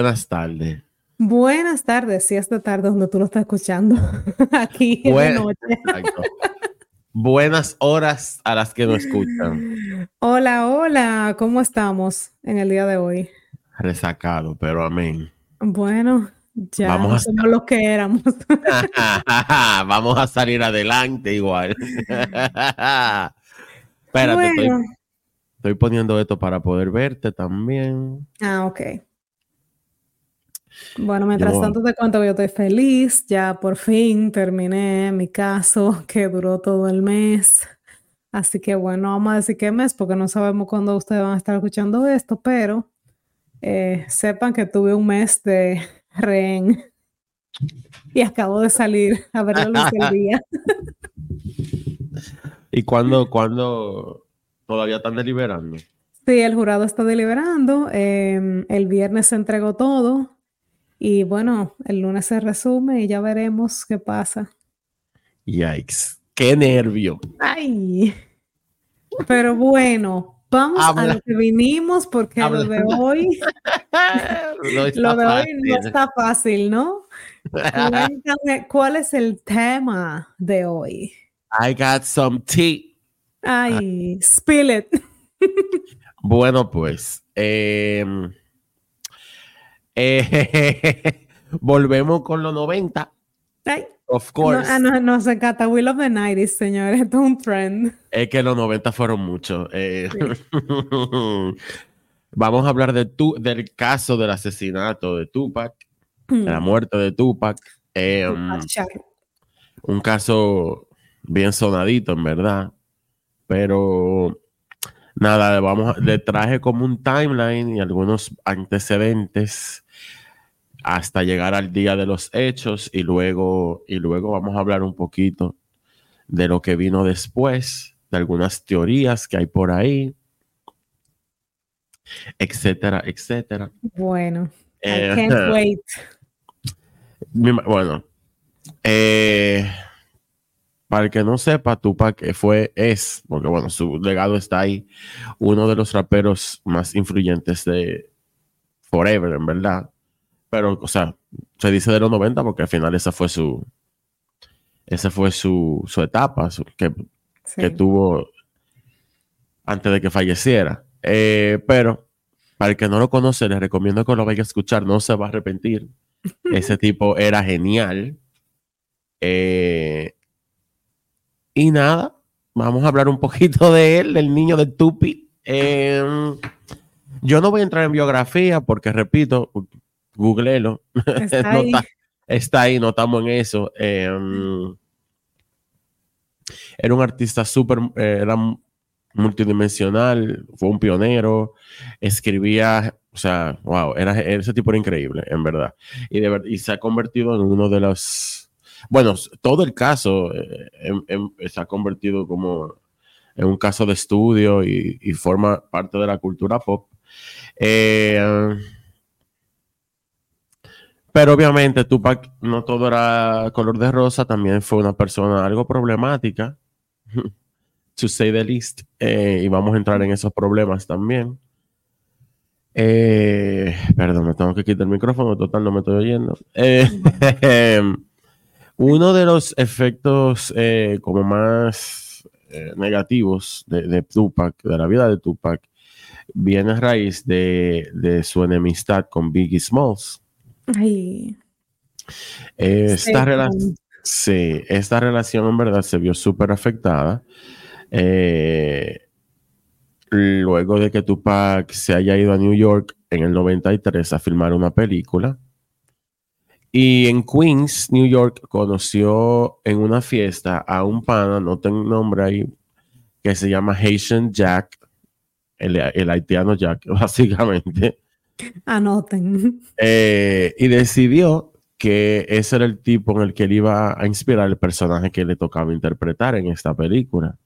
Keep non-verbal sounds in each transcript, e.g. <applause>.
buenas tardes. Buenas tardes, si es de tarde donde tú lo estás escuchando. <laughs> Aquí en la noche. Buenas horas a las que nos escuchan. Hola, hola, ¿cómo estamos en el día de hoy? Resacado, pero amén. Bueno, ya Vamos somos lo que éramos. <laughs> Vamos a salir adelante igual. <laughs> Espérate, estoy, estoy poniendo esto para poder verte también. Ah, ok. Bueno, mientras tanto te cuento que yo estoy feliz, ya por fin terminé mi caso <laughs> que duró todo el mes. Así que bueno, vamos a decir qué mes porque no sabemos cuándo ustedes van a estar escuchando esto, pero eh, sepan que tuve un mes de <laughs> rehén y acabo de salir a ver la luz del <laughs> día. ¿Y cuándo, cuándo todavía están deliberando? Sí, el jurado está deliberando. Em, el viernes se entregó todo. Y bueno, el lunes se resume y ya veremos qué pasa. Yikes, qué nervio. Ay, pero bueno, vamos a lo que vinimos porque lo de hoy, <laughs> lo de hoy no está fácil, ¿no? Cuéntame, <laughs> ¿cuál es el tema de hoy? I got some tea. Ay, spill it. <laughs> bueno, pues, eh, eh, <laughs> volvemos con los 90. Of course. No, ah, no, no se cata Will of the 90 señores. Esto es un trend. Es que los 90 fueron muchos. Eh, <laughs> vamos a hablar de tu, del caso del asesinato de Tupac, de la mm. muerte de Tupac. Eh, un caso bien sonadito, en verdad. Pero nada, vamos, le traje como un timeline y algunos antecedentes hasta llegar al día de los hechos y luego, y luego vamos a hablar un poquito de lo que vino después, de algunas teorías que hay por ahí, etcétera, etcétera. Bueno, I eh, can't wait. Bueno, eh, para el que no sepa, Tupac fue, es, porque bueno, su legado está ahí, uno de los raperos más influyentes de Forever, en verdad. Pero, o sea, se dice de los 90 porque al final esa fue su, esa fue su, etapa que, que, tuvo antes de que falleciera. Eh, pero, para el que no lo conoce, les recomiendo que lo vaya a escuchar, no se va a arrepentir. <laughs> Ese tipo era genial. Eh, y nada, vamos a hablar un poquito de él, del niño de Tupi. Em, yo no voy a entrar en biografía porque, repito, googleelo. Está, <laughs> ahí. está, ahí, no estamos en eso. Em, era un artista súper, eh, era multidimensional, fue un pionero, escribía, o sea, wow, era, ese tipo era increíble, en verdad. Y, de, y se ha convertido en uno de los bueno, todo el caso eh, se ha convertido como en un caso de estudio y, forma parte de la cultura pop. Eh, pero obviamente Tupac no todo era color de rosa, también fue una persona algo problemática, <laughs> to say the least, eh, y vamos a entrar en esos problemas también. perdón, me tengo que quitar el micrófono, total, no me estoy oyendo. <laughs> Uno de los efectos eh, como más eh, negativos de, Tupac, de la vida de Tupac, viene a raíz de, su enemistad con Biggie Smalls. Esta, sí, esta relación en verdad se vio súper afectada. Eh, luego de que Tupac se haya ido a New York en el 93 a filmar una película y en Queens, New York, conoció en una fiesta a un pana, no tengo nombre ahí, que se llama Haitian Jack, el, haitiano Jack, <laughs> básicamente. Anoten. Eh, y decidió que ese era el tipo en el que él iba a inspirar el personaje que le tocaba interpretar en esta película.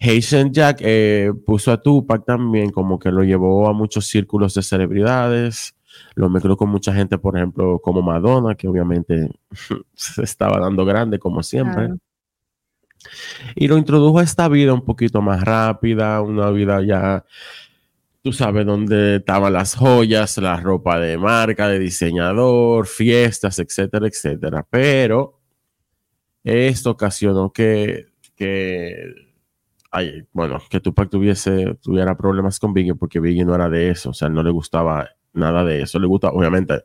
Haitian Jack eh, puso a Tupac también como que lo llevó a muchos círculos de celebridades lo mezcló con mucha gente, por ejemplo, como Madonna, que obviamente <laughs> se estaba dando grande como siempre. Y lo introdujo a esta vida un poquito más rápida, una vida ya, tú sabes dónde estaban las joyas, la ropa de marca, de diseñador, fiestas, etcétera, etcétera. Pero esto ocasionó que, que bueno, que Tupac tuviese, tuviera problemas con Biggie porque Biggie no era de eso, o sea, no le gustaba nada de eso. Le gusta, obviamente,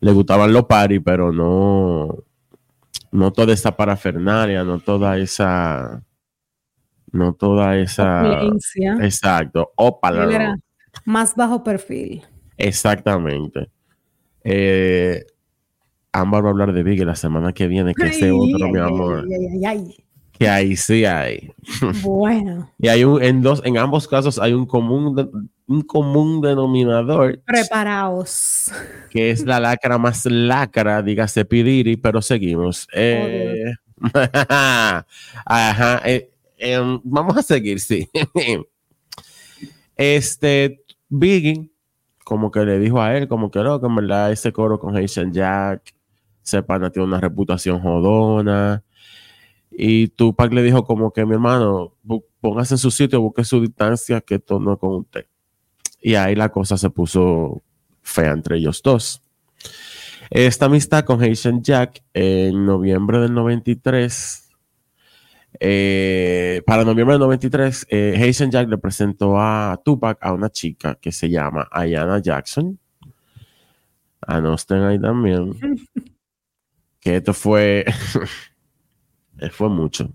le gustaban los paris, pero no, no toda esa parafernalia, no toda esa, no toda esa, exacto, ópala. más bajo perfil. Exactamente. Eh, Ámbar va a hablar de Biggie la semana que viene, que ese otro, mi amor. que ahí sí hay. Bueno. <laughs> y hay un, en dos, en ambos casos hay un común, un común denominador. Preparaos. Que es la lacra más lacra, dígase Pidiri, pero seguimos. Eh, <laughs> ajá. Eh, em, vamos a seguir, sí. <laughs> este, Biggie, como que le dijo a él, como que no, que en verdad ese coro con Haitian Jack, Sepana tiene una reputación jodona y Tupac le dijo como que mi hermano, póngase en su sitio, busque su distancia, que esto no es con usted. Y ahí la cosa se puso fea entre ellos dos. Esta amistad con Haitian Jack en noviembre del 93, eh, para noviembre del 93, eh, Jack le presentó a Tupac a una chica que se llama Ayana Jackson. Anosten ahí también. que esto fue <laughs> fue mucho.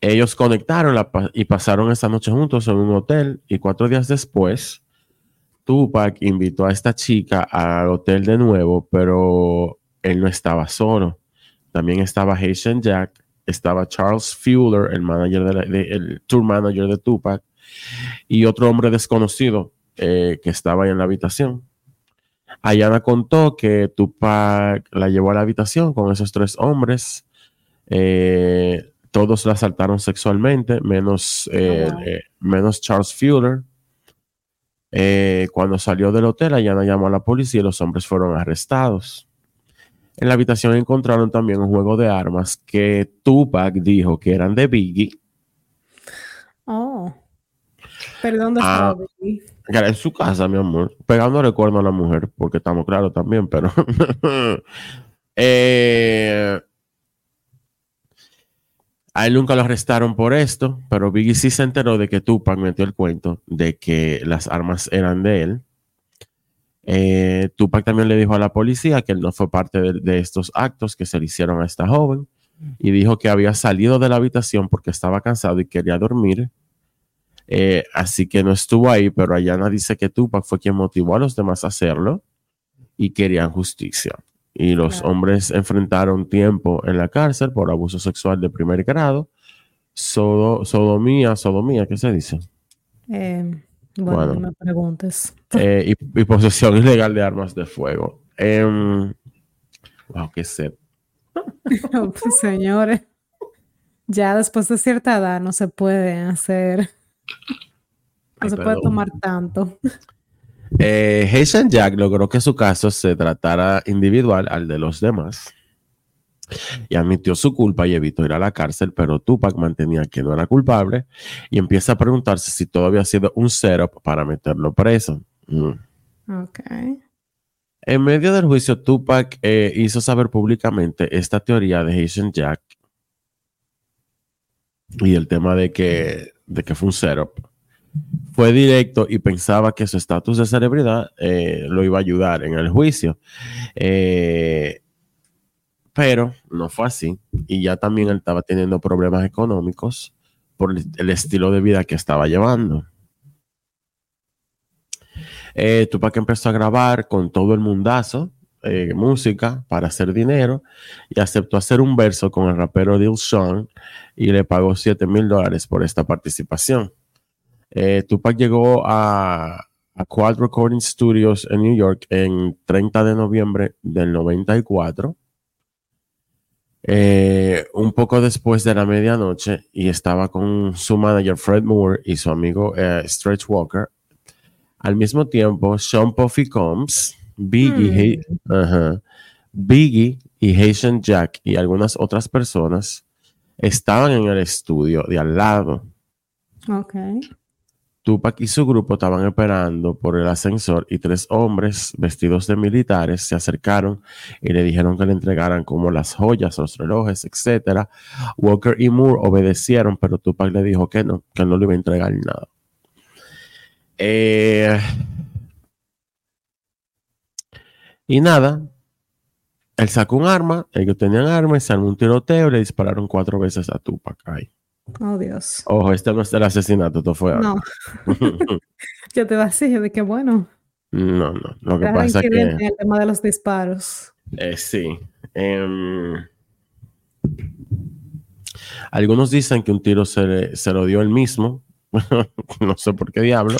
Ellos conectaron y pasaron esa noche juntos en un hotel y cuatro días después, Tupac invitó a esta chica al hotel de nuevo, pero él no estaba solo. También estaba Haitian Jack, estaba Charles Fuller, el, manager de tour manager de Tupac, y otro hombre desconocido eh, que estaba en la habitación. Ayana contó que Tupac la llevó a la habitación con esos tres hombres eh, todos la asaltaron sexualmente, menos, eh, eh, menos Charles Fuller. cuando salió del hotel, Ayana llamó a la policía y los hombres fueron arrestados. En la habitación encontraron también un juego de armas que Tupac dijo que eran de Biggie. Oh. Perdón, ¿dónde ah, estaba Biggie? En su casa, mi amor. Pegando recuerdo a la mujer, porque estamos claros también, pero. <laughs> eh, a él nunca lo arrestaron por esto, pero Biggie sí se enteró de que Tupac metió el cuento de que las armas eran de él. Eh, Tupac también le dijo a la policía que él no fue parte de, estos actos que se le hicieron a esta joven y dijo que había salido de la habitación porque estaba cansado y quería dormir. Eh, así que no estuvo ahí, pero Ayana dice que Tupac fue quien motivó a los demás a hacerlo y querían justicia y los hombres enfrentaron tiempo en la cárcel por abuso sexual de primer grado, sodomía, sodomía, ¿qué se dice? Eh, bueno, no me preguntes. <laughs> Eh, y, posesión ilegal de armas de fuego. Em, wow, qué sed. Pues, señores, ya después de cierta edad no se puede hacer, no se puede tomar tanto. Eh, Jack logró que su caso se tratara individual al de los demás y admitió su culpa y evitó ir a la cárcel, pero Tupac mantenía que no era culpable y empieza a preguntarse si todo había sido un setup para meterlo preso. Mm. En medio del juicio, Tupac eh, hizo saber públicamente esta teoría de Haitian Jack y el tema de que, de que fue un setup fue directo y pensaba que su estatus de celebridad eh, lo iba a ayudar en el juicio. Eh, pero no fue así. Y ya también él estaba teniendo problemas económicos por el estilo de vida que estaba llevando. Eh, Tupac empezó a grabar con todo el mundazo eh, música para hacer dinero y aceptó hacer un verso con el rapero Dil Sean y le pagó 7 mil dólares por esta participación. Eh, Tupac llegó a, Quad Recording Studios en New York en 30 de noviembre del 94. Eh, un poco después de la medianoche y estaba con su manager Fred Moore y su amigo eh, Stretch Walker. Al mismo tiempo, Sean Puffy Combs, Biggie, hmm. Biggie y Haitian Jack y algunas otras personas estaban en el estudio de al lado. Okay. Tupac y su grupo estaban esperando por el ascensor y tres hombres vestidos de militares se acercaron y le dijeron que le entregaran como las joyas, los relojes, etc. Walker y Moore obedecieron, pero Tupac le dijo que no, que no le iba a entregar nada. Eh, y nada, él sacó un arma, ellos tenían armas, se armó un tiroteo y le dispararon cuatro veces a Tupac. Oh, Dios. Ojo, este no es el asesinato, esto fue No. <laughs> Yo te decir de que bueno. No, no. Lo que pasa es que. el tema de los disparos. eh, sí. Em, algunos dicen que un tiro se, le- se lo dio él mismo. <laughs> no sé por qué diablo.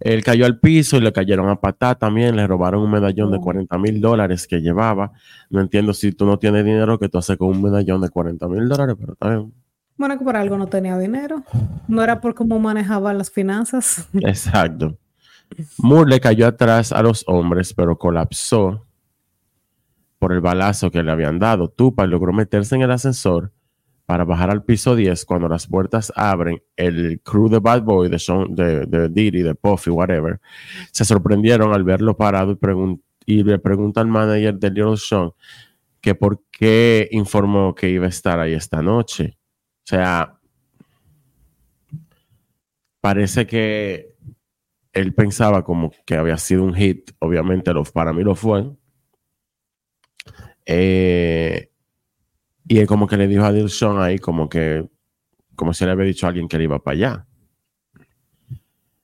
Él cayó al piso y le cayeron a patá también. Le robaron un medallón de Oh. 40 mil dólares que llevaba. No entiendo si tú no tienes dinero, que tú haces con un medallón de 40 mil dólares, pero bien. Bueno, que por algo no tenía dinero. No era por cómo manejaba las finanzas. <laughs> Exacto. Moore le cayó atrás a los hombres, pero colapsó por el balazo que le habían dado. Tupac logró meterse en el ascensor para bajar al piso 10. Cuando las puertas abren, el crew de Bad Boy, de, Sean, de, de Diddy, de Puffy, whatever, se sorprendieron al verlo parado y, le pregunta al manager de Little Sean que por qué informó que iba a estar ahí esta noche. O sea, parece que él pensaba como que había sido un hit. Obviamente lo, para mí lo fue. Eh, y él como que le dijo a Dilson ahí como que, como si le había dicho a alguien que él iba para allá.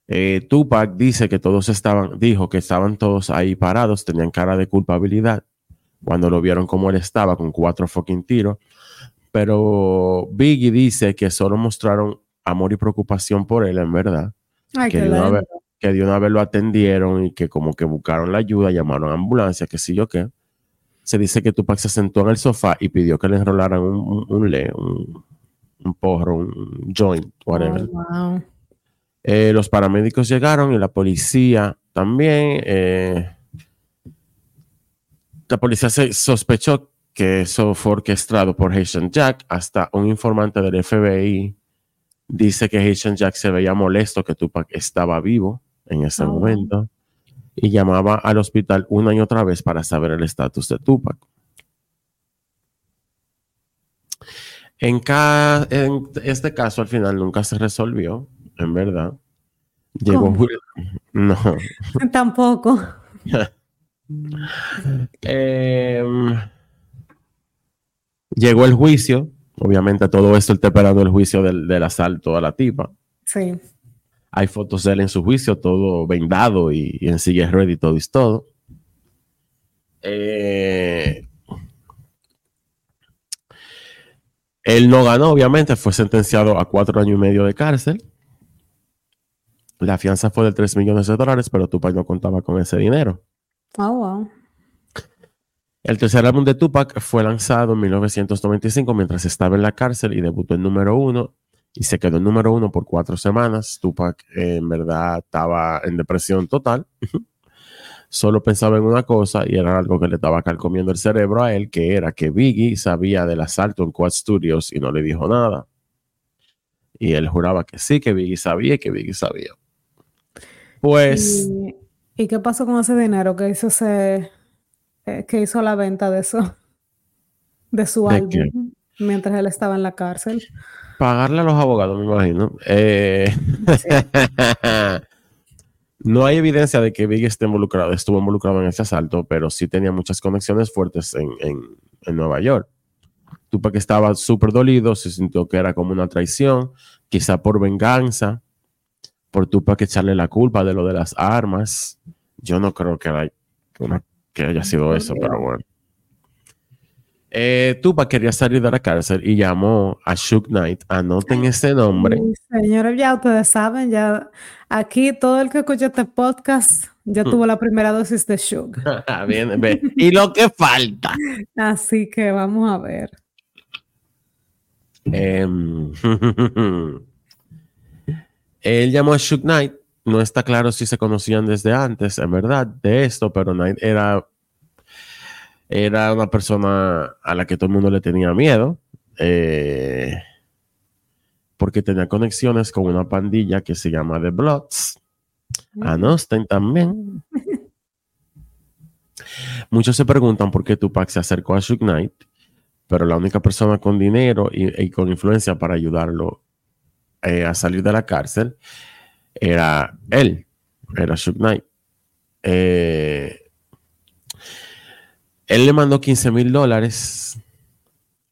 Eh, Tupac dice que todos estaban, dijo que estaban todos ahí parados, tenían cara de culpabilidad cuando lo vieron como él estaba con cuatro fucking tiros. Pero Biggie dice que solo mostraron amor y preocupación por él, en verdad Ay, que de, una vez, que de una vez lo atendieron y que como que buscaron la ayuda, llamaron a ambulancia, que sí yo qué. Se dice que Tupac se sentó en el sofá y pidió que le enrolaran un, un, un le, un, un porro, un joint, whatever. Oh, wow. Eh, los paramédicos llegaron y la policía también. eh, la policía se sospechó que eso fue orquestado por Haitian Jack. Hasta un informante del FBI dice que Haitian Jack se veía molesto que Tupac estaba vivo en ese Oh. momento y llamaba al hospital una y otra vez para saber el estatus de Tupac. En, ca- en este caso, al final nunca se resolvió, en verdad. Llegó. Will- <laughs> No. <laughs> Tampoco. <laughs> Em, llegó el juicio. Obviamente, todo esto él está esperando el juicio del, del asalto a la tipa. Sí. Hay fotos de él en su juicio, todo vendado y, y en silla de ruedas y todo y todo. Eh, él no ganó, obviamente, fue sentenciado a cuatro años y medio de cárcel. La fianza fue de 3 millones de dólares, pero Tupac no contaba con ese dinero. Oh, wow. El tercer álbum de Tupac fue lanzado en 1995 mientras estaba en la cárcel y debutó en número uno y se quedó en número uno por cuatro semanas. Tupac en verdad estaba en depresión total. <laughs> Solo pensaba en una cosa y era algo que le estaba calcomiendo el cerebro a él, que era que Biggie sabía del asalto en Quad Studios y no le dijo nada. Y él juraba que sí, que Biggie sabía y que Biggie sabía. Pues... ¿Y, y qué pasó con ese dinero que hizo ese, eh, que hizo la venta de eso, <laughs> de su ¿De álbum, qué? mientras él estaba en la cárcel? Pagarle a los abogados, me imagino. Eh, <laughs> no hay evidencia de que Biggie esté involucrado, estuvo involucrado en ese asalto, pero sí tenía muchas conexiones fuertes en, en- en Nueva York. Tupac estaba súper dolido, se sintió que era como una traición, quizá por venganza, por Tupac echarle la culpa de lo de las armas. Yo no creo que, que una- que haya sido eso, pero bueno. Eh, Tupac quería salir de la cárcel y llamó a Shook Knight. Anoten ese nombre. Señores, ya ustedes saben, ya aquí todo el que escucha este podcast ya tuvo la primera dosis de sugar. <laughs> Bien, ve. Y lo que falta. <laughs> Así que vamos a ver. Em, <laughs> él llamó a Shook Knight. No está claro si se conocían desde antes, en verdad, de esto, pero Knight era, era una persona a la que todo el mundo le tenía miedo. eh, porque tenía conexiones con una pandilla que se llama The Bloods. A Nostin también. Muchos se preguntan por qué Tupac se acercó a Shook Knight, pero la única persona con dinero y, con influencia para ayudarlo eh, a salir de la cárcel era él, era Shook Knight. Eh, él le mandó 15 mil dólares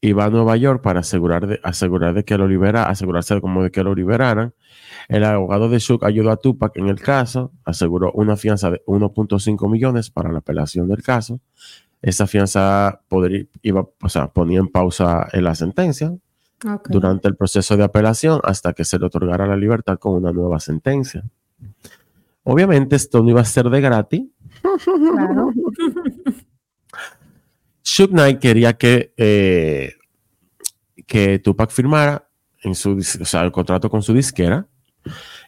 y va a Nueva York para asegurar de, asegurar de que lo libera, asegurarse como de que lo liberaran. El abogado de Shook ayudó a Tupac en el caso, aseguró una fianza de 1.5 millones para la apelación del caso. Esa fianza podría, iba, o sea, ponía en pausa en la sentencia durante el proceso de apelación hasta que se le otorgara la libertad con una nueva sentencia. Obviamente esto no iba a ser de gratis. Claro. Shook Knight quería que, eh, que Tupac firmara en su, el contrato con su disquera.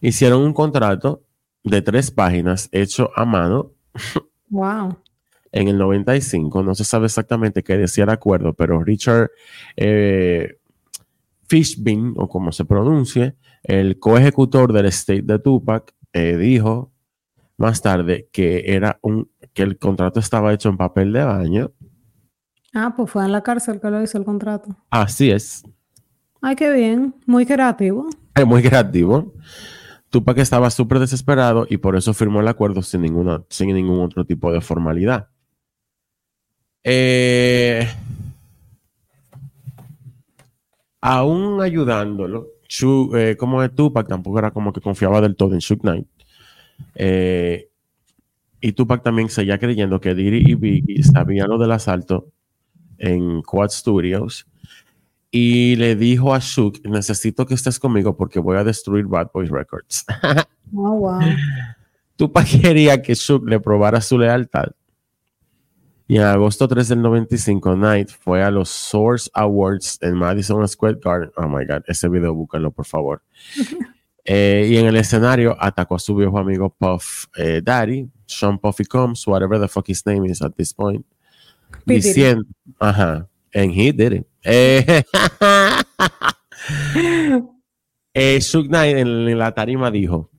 Hicieron un contrato de tres páginas hecho a mano. Wow. En el 95, no se sabe exactamente qué decía el acuerdo, pero Richard eh, Fishbein, o como se pronuncie, el coejecutor del estate de Tupac, eh, dijo más tarde que era un que el contrato estaba hecho en papel de baño Ah, pues fue en la cárcel que lo hizo el contrato. Así es. Ay, qué bien. Muy creativo. Es <laughs> muy creativo. Tupac estaba súper desesperado y por eso firmó el acuerdo sin, ninguna, sin ningún otro tipo de formalidad. Eh, aún ayudándolo, eh, como es Tupac, tampoco era como que confiaba del todo en Shook Knight. Eh, y Tupac también seguía creyendo que Diddy y Biggie sabían lo del asalto en Quad Studios y le dijo a Shook, necesito que estés conmigo porque voy a destruir Bad Boys Records. <laughs> oh, wow. Tupac quería que Shook le probara su lealtad. Y en agosto 3 del 95, Knight fue a los Source Awards en Madison Square Garden. Oh my God, ese video búscalo, por favor. <laughs> Eh, y en el escenario atacó a su viejo amigo Puff eh, Daddy, Sean Puffy Combs, whatever the fuck his name is at this point diciendo, ajá, and he did it. Eh, <laughs> <laughs> eh Knight en, la tarima dijo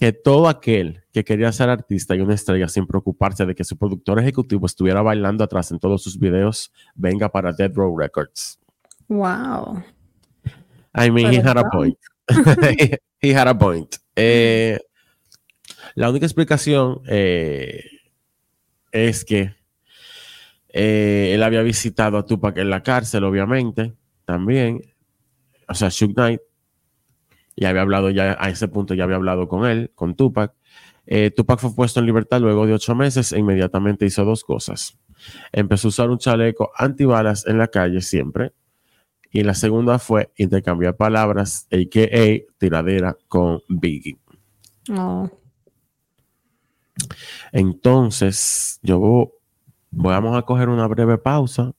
que todo aquel que quería ser artista y una estrella sin preocuparse de que su productor ejecutivo estuviera bailando atrás en todos sus videos, venga para Dead Row Records. Wow. I mean, he had a point. <laughs> he had a point. Eh, la única explicación eh, es que eh, él había visitado a Tupac en la cárcel, obviamente, también. O sea, Shook Knight. Y había hablado ya, a ese punto ya había hablado con él, con Tupac. Eh, Tupac fue puesto en libertad luego de ocho meses e inmediatamente hizo dos cosas. Empezó a usar un chaleco antibalas en la calle siempre. Y la segunda fue intercambiar palabras, a.k.a. tiradera con Biggie. Oh. Entonces, yo Vamos a coger una breve pausa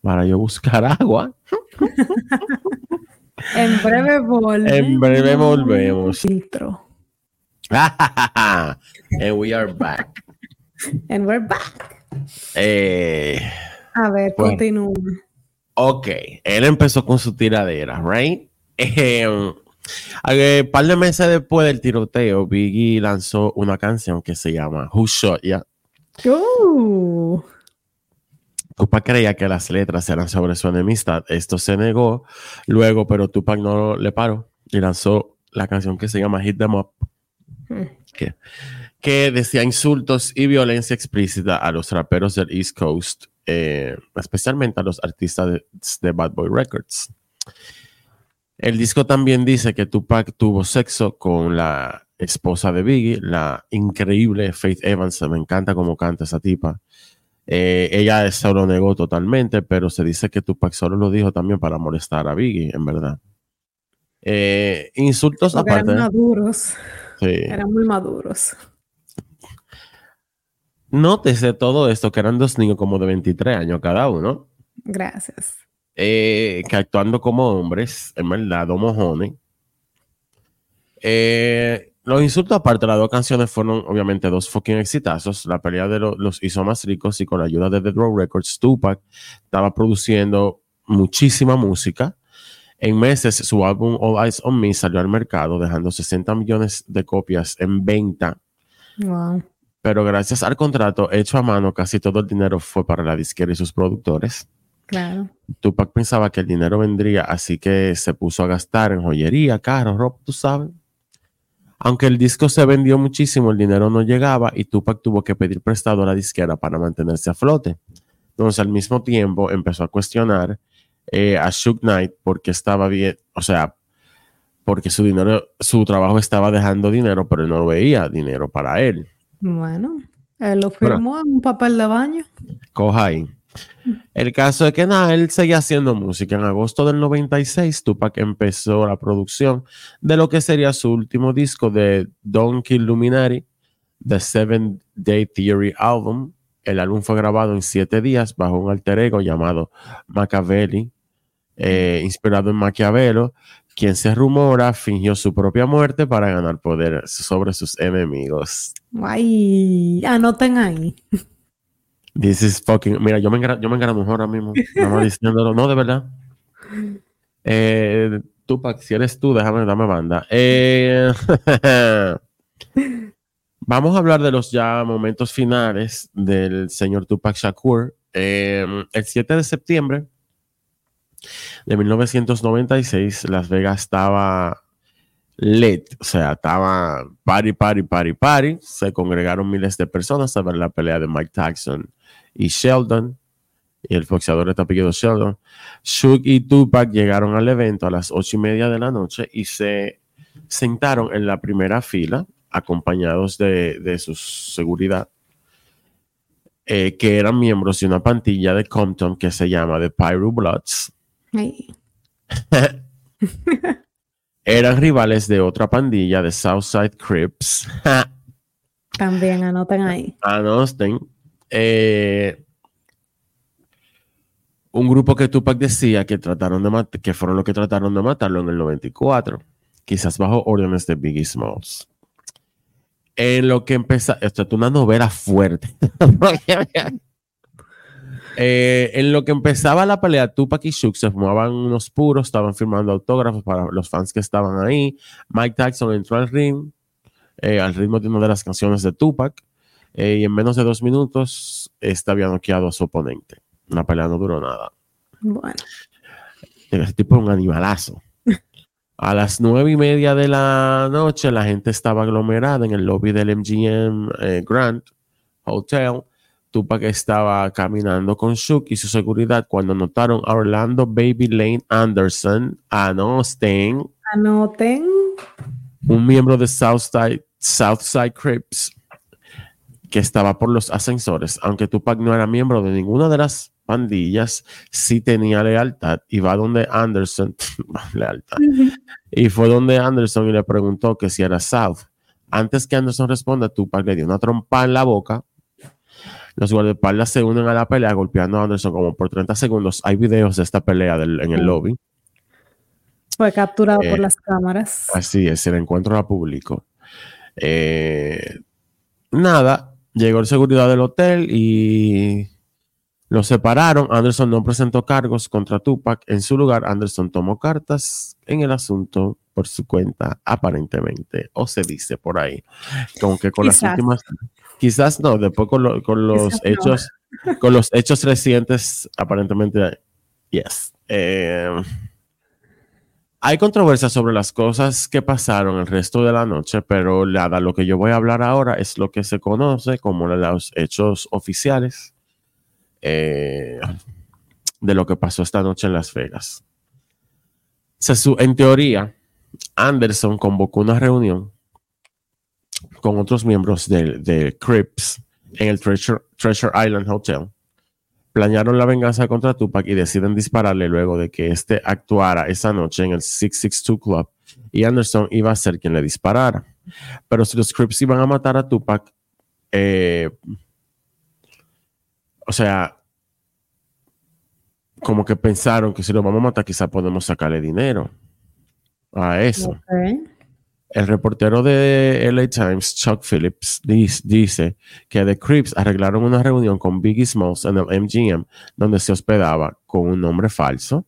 para yo buscar <laughs> agua. <laughs> en breve volvemos. En breve volvemos. Filtro. <laughs> And we are back. And we're back. Eh, a ver, continúa. Ok, él empezó con su tiradera, right? Eh, un par de meses después del tiroteo, Biggie lanzó una canción que se llama Who Shot Ya, Uh. Tupac creía que las letras eran sobre su enemistad. Esto se negó luego, pero Tupac no le paró y lanzó la canción que se llama Hit Them Up, hmm. que, decía insultos y violencia explícita a los raperos del East Coast, eh, especialmente a los artistas de, de Bad Boy Records. El disco también dice que Tupac tuvo sexo con la esposa de Biggie, la increíble Faith Evans. Me encanta cómo canta esa tipa. Eh, ella eso lo negó totalmente, pero se dice que Tupac solo lo dijo también para molestar a Biggie, en verdad. Eh, insultos aparte. Eran maduros. Eran muy maduros. Nótese todo esto, que eran dos niños como de 23 años cada uno. Gracias. Eh, que actuando como hombres, en verdad, dos mojones. Eh, los insultos aparte, las dos canciones fueron obviamente dos fucking exitazos. La pelea de los hizo más ricos y con la ayuda de The Row Records, Tupac estaba produciendo muchísima música. En meses, su álbum All Eyes on Me salió al mercado, dejando 60 millones de copias en venta. Wow. Pero gracias al contrato hecho a mano, casi todo el dinero fue para la disquera y sus productores. Claro. Tupac pensaba que el dinero vendría, así que se puso a gastar en joyería, carros, ropa, tú sabes. Aunque el disco se vendió muchísimo, el dinero no llegaba y Tupac tuvo que pedir prestado a la disquera para mantenerse a flote. Entonces, al mismo tiempo, empezó a cuestionar eh, a Shook Knight porque estaba bien, o sea, porque su dinero, su trabajo estaba dejando dinero, pero él no veía dinero para él. Bueno, él lo firmó en un papel de baño. Coja ahí. El caso es que nada, seguía haciendo música. En agosto del 96, Tupac empezó la producción de lo que sería su último disco de Donkey Luminary, The Seven Day Theory Album. El álbum fue grabado en siete días bajo un alter ego llamado Machiavelli, eh, inspirado en Maquiavelo, quien se rumora fingió su propia muerte para ganar poder sobre sus enemigos. Ay, anoten ahí. This is fucking. Mira, yo me, engra, yo me engrano ahora mismo. Nada diciéndolo. No, de verdad. Eh, Tupac, si eres tú, déjame, dame banda. Eh, <laughs> vamos a hablar de los ya momentos finales del señor Tupac Shakur. Eh, el 7 de septiembre de 1996, Las Vegas estaba lit, o sea, estaba party, party, party, party. Se congregaron miles de personas a ver la pelea de Mike Tyson y Sheldon, y el boxeador está apellido Sheldon. Shook y Tupac llegaron al evento a las ocho y media de la noche y se sentaron en la primera fila, acompañados de, de su seguridad, eh, que eran miembros de una pantilla de Compton que se llama The Pyro Bloods. Ay. <laughs> eran rivales de otra pandilla de Southside Crips. <laughs> También anoten ahí. Anoten. Eh, un grupo que Tupac decía que trataron de que fueron los que trataron de matarlo en el 94, quizás bajo órdenes de Biggie Smalls. En lo que empezó, esto es una novela fuerte. <laughs> Eh, en lo que empezaba la pelea, Tupac y Shook se fumaban unos puros, estaban firmando autógrafos para los fans que estaban ahí. Mike Tyson entró al ring, eh, al ritmo de una de las canciones de Tupac, eh, y en menos de dos minutos este había noqueado a su oponente. La pelea no duró nada. Bueno, Ese tipo era un animalazo. A las nueve y media de la noche, la gente estaba aglomerada en el lobby del MGM eh, Grand Hotel. Tupac estaba caminando con Shook y su seguridad cuando notaron a Orlando Baby Lane Anderson, a Austin, anoten. un miembro de Southside, Southside Crips, que estaba por los ascensores. Aunque Tupac no era miembro de ninguna de las pandillas, sí tenía lealtad y va donde Anderson, <laughs> lealtad, y fue donde Anderson y le preguntó que si era South. Antes que Anderson responda, Tupac le dio una trompa en la boca. Los guardaespaldas se unen a la pelea golpeando a Anderson como por 30 segundos. Hay videos de esta pelea del- en el lobby. Fue capturado Eh, por las cámaras. Así es, el encuentro era público. Eh, nada, llegó el seguridad del hotel y los separaron. Anderson no presentó cargos contra Tupac. En su lugar, Anderson tomó cartas en el asunto por su cuenta, aparentemente, o se dice por ahí. Como que con las Quizás. últimas, quizás no, después con, lo- con los Quizás no. hechos, con los hechos recientes, aparentemente, yes. Eh, hay controversia sobre las cosas que pasaron el resto de la noche, pero nada, lo que yo voy a hablar ahora es lo que se conoce como los hechos oficiales eh, de lo que pasó esta noche en Las Vegas. En teoría, Anderson convocó una reunión con otros miembros de, Crips en el Treasure Island Hotel. Planearon la venganza contra Tupac y deciden dispararle luego de que éste actuara esa noche en el 662 Club y Anderson iba a ser quien le disparara. Pero si los Crips iban a matar a Tupac, eh, o sea, como que pensaron que si lo vamos a matar, quizá podemos sacarle dinero a eso. El reportero de LA Times, Chuck Phillips, dice que The Crips arreglaron una reunión con Biggie Smalls en el MGM, donde se hospedaba con un nombre falso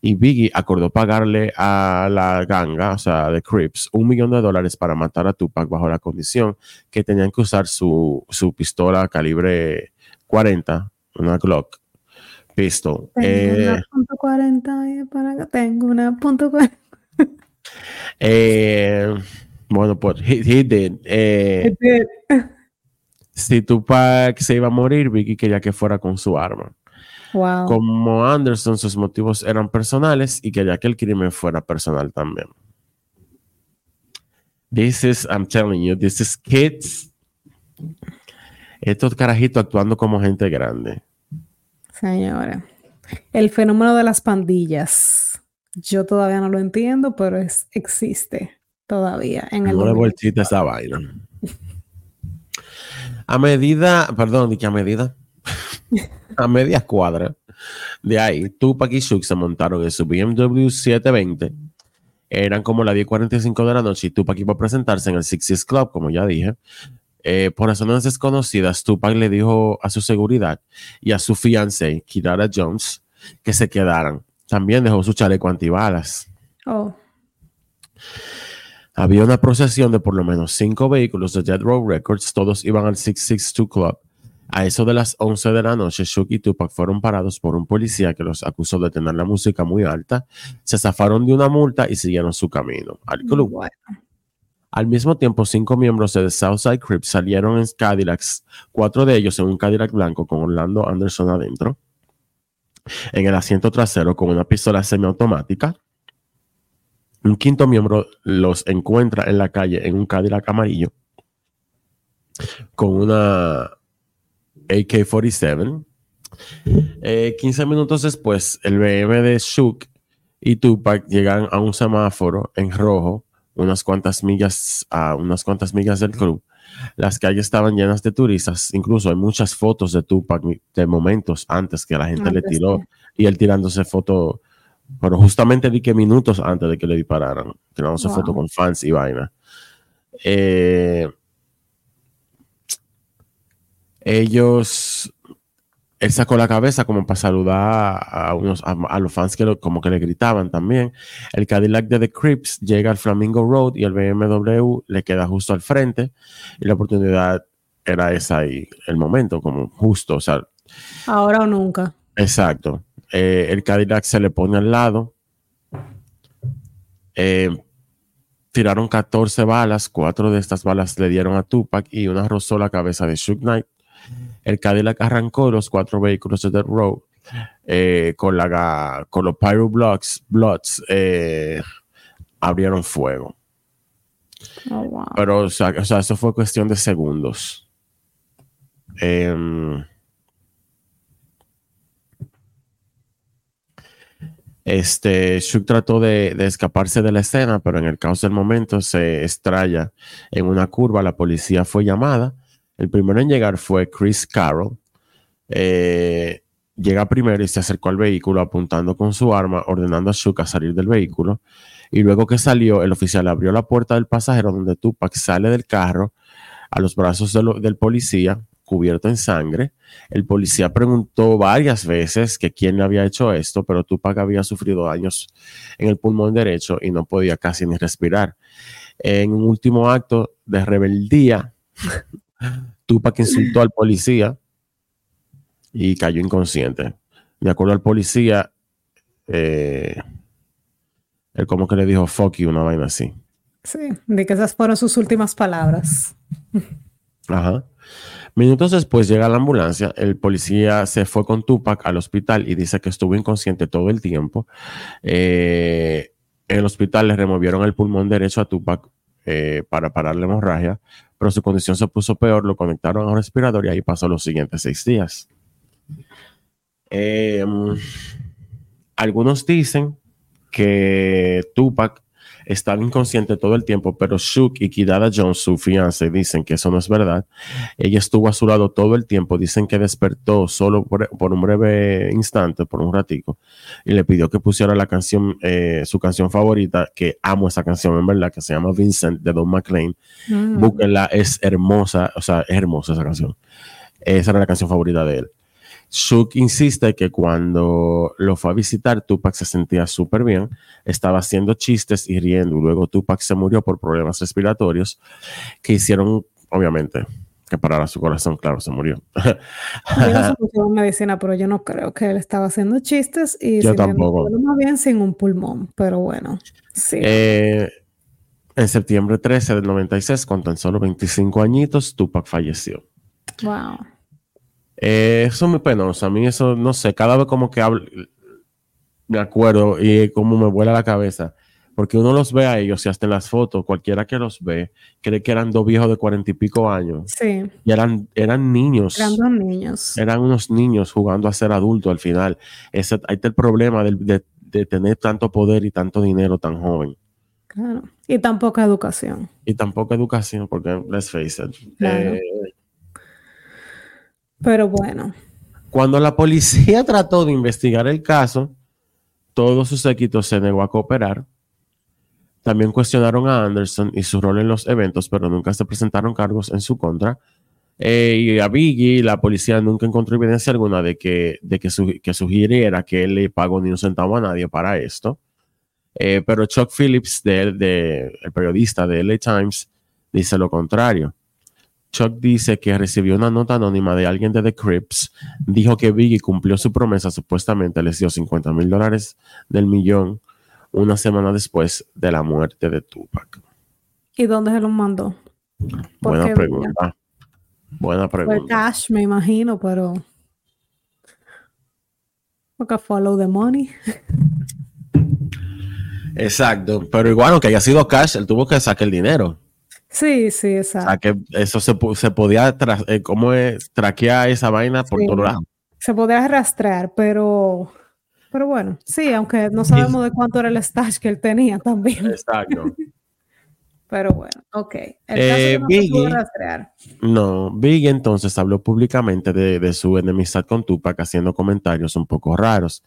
y Biggie acordó pagarle a la ganga, o sea, de Crips, un millón de dólares para matar a Tupac bajo la condición que tenían que usar su, su pistola calibre 40, una Glock pistol. Tengo Eh, una punto 40 y para acá tengo una punto 40. Eh, bueno, pues he, he did. Eh, si Tupac se iba a morir, Biggie quería que fuera con su arma. Wow. Como Anderson, sus motivos eran personales y quería que el crimen fuera personal también. This is, I'm telling you, this is kids. Estos carajitos actuando como gente grande. Señora, el fenómeno de las pandillas. Yo todavía no lo entiendo, pero es, existe todavía en el No le 2020. voltita a esa vaina. A medida, perdón, di que a medida, <laughs> a media cuadra de ahí, Tupac y Shook se montaron en su BMW 720. Eran como las 10.45 de la noche y Tupac iba a presentarse en el Sixties Club, como ya dije. Eh, por razones desconocidas, Tupac le dijo a su seguridad y a su fiancé, Kirara Jones, que se quedaran. También dejó su chaleco antibalas. Oh, Había una procesión de por lo menos cinco vehículos de Dead Row Records, todos iban al 662 Club. A eso de las 11 de la noche, Shook y Tupac fueron parados por un policía que los acusó de tener la música muy alta, se zafaron de una multa y siguieron su camino al club. bueno. Al mismo tiempo, cinco miembros de The Southside Crips salieron en Cadillacs, cuatro de ellos en un Cadillac blanco con Orlando Anderson adentro, en el asiento trasero con una pistola semiautomática. Un quinto miembro los encuentra en la calle en un Cadillac amarillo con una AK-47. Eh, 15 minutos después, el BM de Shook y Tupac llegan a un semáforo en rojo, unas cuantas millas a unas cuantas millas del club. Las calles estaban llenas de turistas, incluso hay muchas fotos de Tupac de momentos antes que la gente le tiró y él tirándose foto, pero justamente di que minutos antes de que le dispararan, tirándose Wow. foto con fans y vaina. Eh, ellos, él sacó la cabeza como para saludar a, unos, a, a los fans que lo- como que le gritaban también. El Cadillac de The Crips llega al Flamingo Road y el BMW le queda justo al frente y la oportunidad era esa ahí, el momento, como justo, o sea, Ahora o nunca. Exacto. Eh, el Cadillac se le pone al lado. Eh, tiraron 14 balas. Cuatro de estas balas le dieron a Tupac y una rozó la cabeza de Shook Knight. El Cadillac arrancó los cuatro vehículos de Dead Row eh, con, la, con los Pyro Blocks, Bloods eh, abrieron fuego. Oh, wow. Pero, o sea, o sea, eso fue cuestión de segundos. Em, este, Shook trató de, de escaparse de la escena, pero en el caos del momento se estrella en una curva. La policía fue llamada. El primero en llegar fue Chris Carroll. Eh, llega primero y se acercó al vehículo apuntando con su arma, ordenando a Shook a salir del vehículo. Y luego que salió, el oficial abrió la puerta del pasajero donde Tupac sale del carro a los brazos del policía, cubierto en sangre. El policía preguntó varias veces que quién le había hecho esto, pero Tupac había sufrido daños en el pulmón derecho y no podía casi ni respirar. En un último acto de rebeldía, Tupac insultó al policía y cayó inconsciente. De acuerdo al policía, eh, él como que le dijo fuck you, una vaina así. Sí, de que esas fueron sus últimas palabras. Ajá. Minutos después llega la ambulancia, el policía se fue con Tupac al hospital y dice que estuvo inconsciente todo el tiempo. Eh, en el hospital le removieron el pulmón derecho a Tupac eh, para parar la hemorragia, pero su condición se puso peor, lo conectaron a un respirador y ahí pasó los siguientes seis días. Eh, algunos dicen que Tupac estaba inconsciente todo el tiempo, pero Shook y Kidada Jones, su fiance, dicen que eso no es verdad. Ella estuvo a su lado todo el tiempo, dicen que despertó solo por, por un breve instante, por un ratico, y le pidió que pusiera la canción, eh, su canción favorita, que amo esa canción, en verdad, que se llama Vincent de Don McLean. Mm. Búsquenla, es hermosa, o sea, es hermosa esa canción. Esa era la canción favorita de él. Shook insiste que cuando lo fue a visitar, Tupac se sentía súper bien, estaba haciendo chistes y riendo. Luego Tupac se murió por problemas respiratorios que hicieron, obviamente, que parara su corazón, claro, se murió. Yo no <laughs> medicina, pero yo no creo que él estaba haciendo chistes y yo tampoco. más bien sin un pulmón, pero bueno, sí. Eh, en septiembre 13 del 96, con tan solo 25 añitos, Tupac falleció. Wow. Eh, eso es muy penoso. A mí eso, no sé, cada vez como que hablo, me acuerdo y como me vuela la cabeza. Porque uno los ve a ellos y hasta en las fotos, cualquiera que los ve, cree que eran dos viejos de cuarenta y pico años. Sí. Y eran, eran niños. Eran dos niños. Eran unos niños jugando a ser adultos al final. Ese, ahí está el problema de, de, tener tanto poder y tanto dinero tan joven. Claro. Y tan poca educación. Y tan poca educación, porque let's face it. Eh, pero bueno. Cuando la policía <laughs> trató de investigar el caso, todos sus equipos se negó a cooperar. También cuestionaron a Anderson y su rol en los eventos, pero nunca se presentaron cargos en su contra. Eh, y a Biggie, la policía nunca encontró evidencia alguna de que, de que, que sugiriera que él le pagó ni un centavo a nadie para esto. Eh, pero Chuck Phillips, de, el periodista de LA Times, dice lo contrario. Chuck dice que recibió una nota anónima de alguien de The Crips. Dijo que Biggie cumplió su promesa, supuestamente les dio 50 mil dólares del millón una semana después de la muerte de Tupac. ¿Y dónde se lo mandó? Buena pregunta. Buena pregunta. Fue cash, me imagino, pero. Porque follow the money. Exacto, pero igual, aunque haya sido cash, él tuvo que sacar el dinero. Sí, sí, exacto. O sea, que eso se, se podía, eh, ¿cómo es? Traquear esa vaina por todos lados. Se podía arrastrar, pero, pero bueno, sí, aunque no sabemos de cuánto era el stash que él tenía también. Exacto. <laughs> pero bueno, ok. El eh, no Biggie, rastrear. No, Biggie entonces habló públicamente de, de su enemistad con Tupac, haciendo comentarios un poco raros,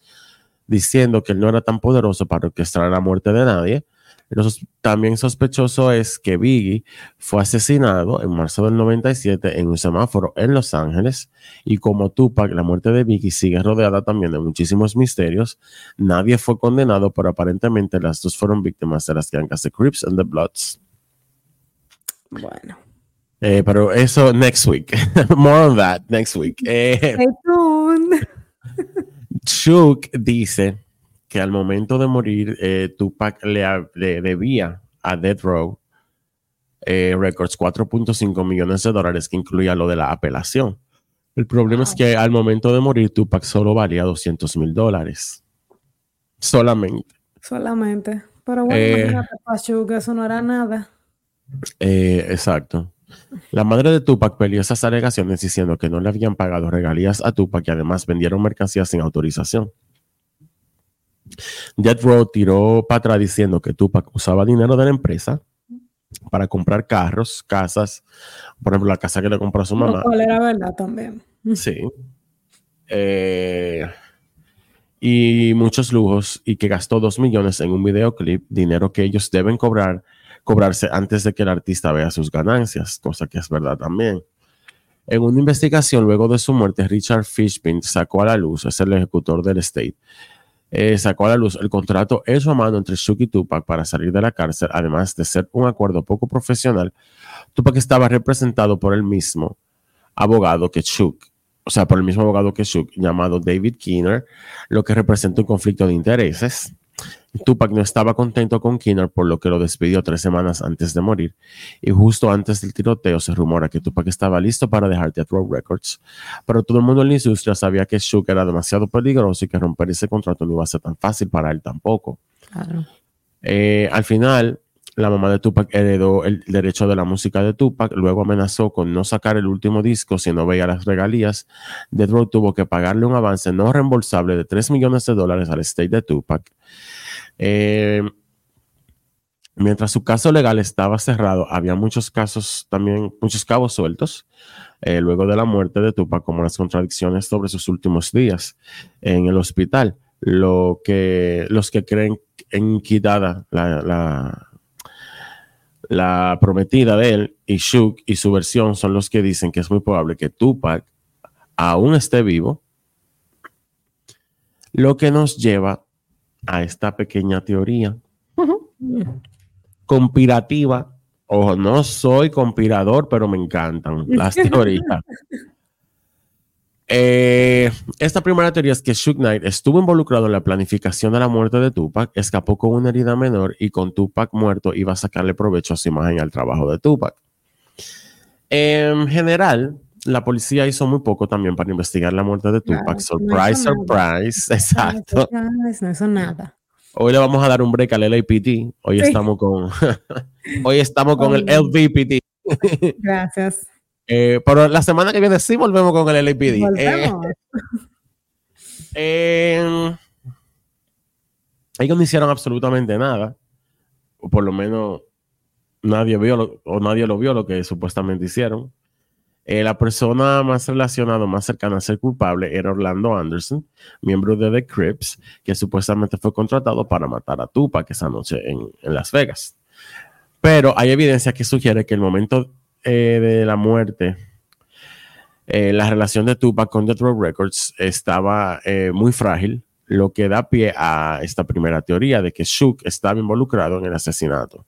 diciendo que él no era tan poderoso para orquestar la muerte de nadie, también sospechoso es que Biggie fue asesinado en marzo del 97 en un semáforo en Los Ángeles y como Tupac, la muerte de Biggie sigue rodeada también de muchísimos misterios. Nadie fue condenado, pero aparentemente las dos fueron víctimas de las gangas de Crips and the Bloods. Bueno. Eh, pero eso next week. <laughs> More on that next week. Eh, Chuck dice que al momento de morir, eh, Tupac le, debía a Death Row eh, Records 4.5 millones de dólares, que incluía lo de la apelación. El problema es que al momento de morir, Tupac solo valía 200 mil dólares. Solamente. Solamente. Pero bueno, eh, imagínate, que eso no era nada. exacto. La madre de Tupac peleó esas alegaciones diciendo que no le habían pagado regalías a Tupac y además vendieron mercancías sin autorización. Death Row tiró para atrás diciendo que Tupac usaba dinero de la empresa para comprar carros, casas, por ejemplo, la casa que le compró a su mamá. ¿Cuál era verdad también. Sí. Eh, y muchos lujos y que gastó dos millones en un videoclip, dinero que ellos deben cobrar, cobrarse antes de que el artista vea sus ganancias, cosa que es verdad también. En una investigación luego de su muerte, Richard Fishpin sacó a la luz, es el ejecutor del estate, eh, sacó a la luz el contrato hecho a mano entre Chuck y Tupac para salir de la cárcel, además de ser un acuerdo poco profesional. Tupac estaba representado por el mismo abogado que Chuck, o sea, por el mismo abogado que Chuck, llamado David Keener, lo que representa un conflicto de intereses. Tupac no estaba contento con Kinner, por lo que lo despidió tres semanas antes de morir. Y justo antes del tiroteo se rumora que Tupac estaba listo para dejar Death Row Records. Pero todo el mundo en la industria sabía que Shook era demasiado peligroso y que romper ese contrato no iba a ser tan fácil para él tampoco. Eh, al final, la mamá de Tupac heredó el derecho de la música de Tupac, luego amenazó con no sacar el último disco si no veía las regalías. Death Row tuvo que pagarle un avance no reembolsable de 3 millones de dólares al estate de Tupac eh, mientras su caso legal estaba cerrado, había muchos casos también, muchos cabos sueltos eh, luego de la muerte de Tupac, como las contradicciones sobre sus últimos días en el hospital. Lo que los que creen en quitada la, la, prometida de él y Shook y su versión son los que dicen que es muy probable que Tupac aún esté vivo Lo que nos lleva a esta pequeña teoría conspirativa. Ojo, no soy conspirador, pero me encantan las <laughs> teorías. Eh, esta primera teoría es que Shook Knight estuvo involucrado en la planificación de la muerte de Tupac, escapó con una herida menor y con Tupac muerto iba a sacarle provecho a su imagen y al trabajo de Tupac. En general, la policía hizo muy poco también para investigar la muerte de Tupac. surprise, surprise. Exacto. No hizo nada. Hoy le vamos a dar un break al LAPT. Hoy estamos con, <laughs> hoy estamos con el LVPT. <laughs> Gracias. Eh, pero la semana que viene sí volvemos con el LAPD. Eh, ellos no hicieron absolutamente nada. O por lo menos nadie vio o nadie lo vio lo que supuestamente hicieron. Eh, la persona más relacionada, más cercana a ser culpable era Orlando Anderson, miembro de The Crips, que supuestamente fue contratado para matar a Tupac esa noche en, Las Vegas. Pero hay evidencia que sugiere que el momento eh, de la muerte, eh, la relación de Tupac con Death Row Records estaba muy frágil, lo que da pie a esta primera teoría de que Shook estaba involucrado en el asesinato.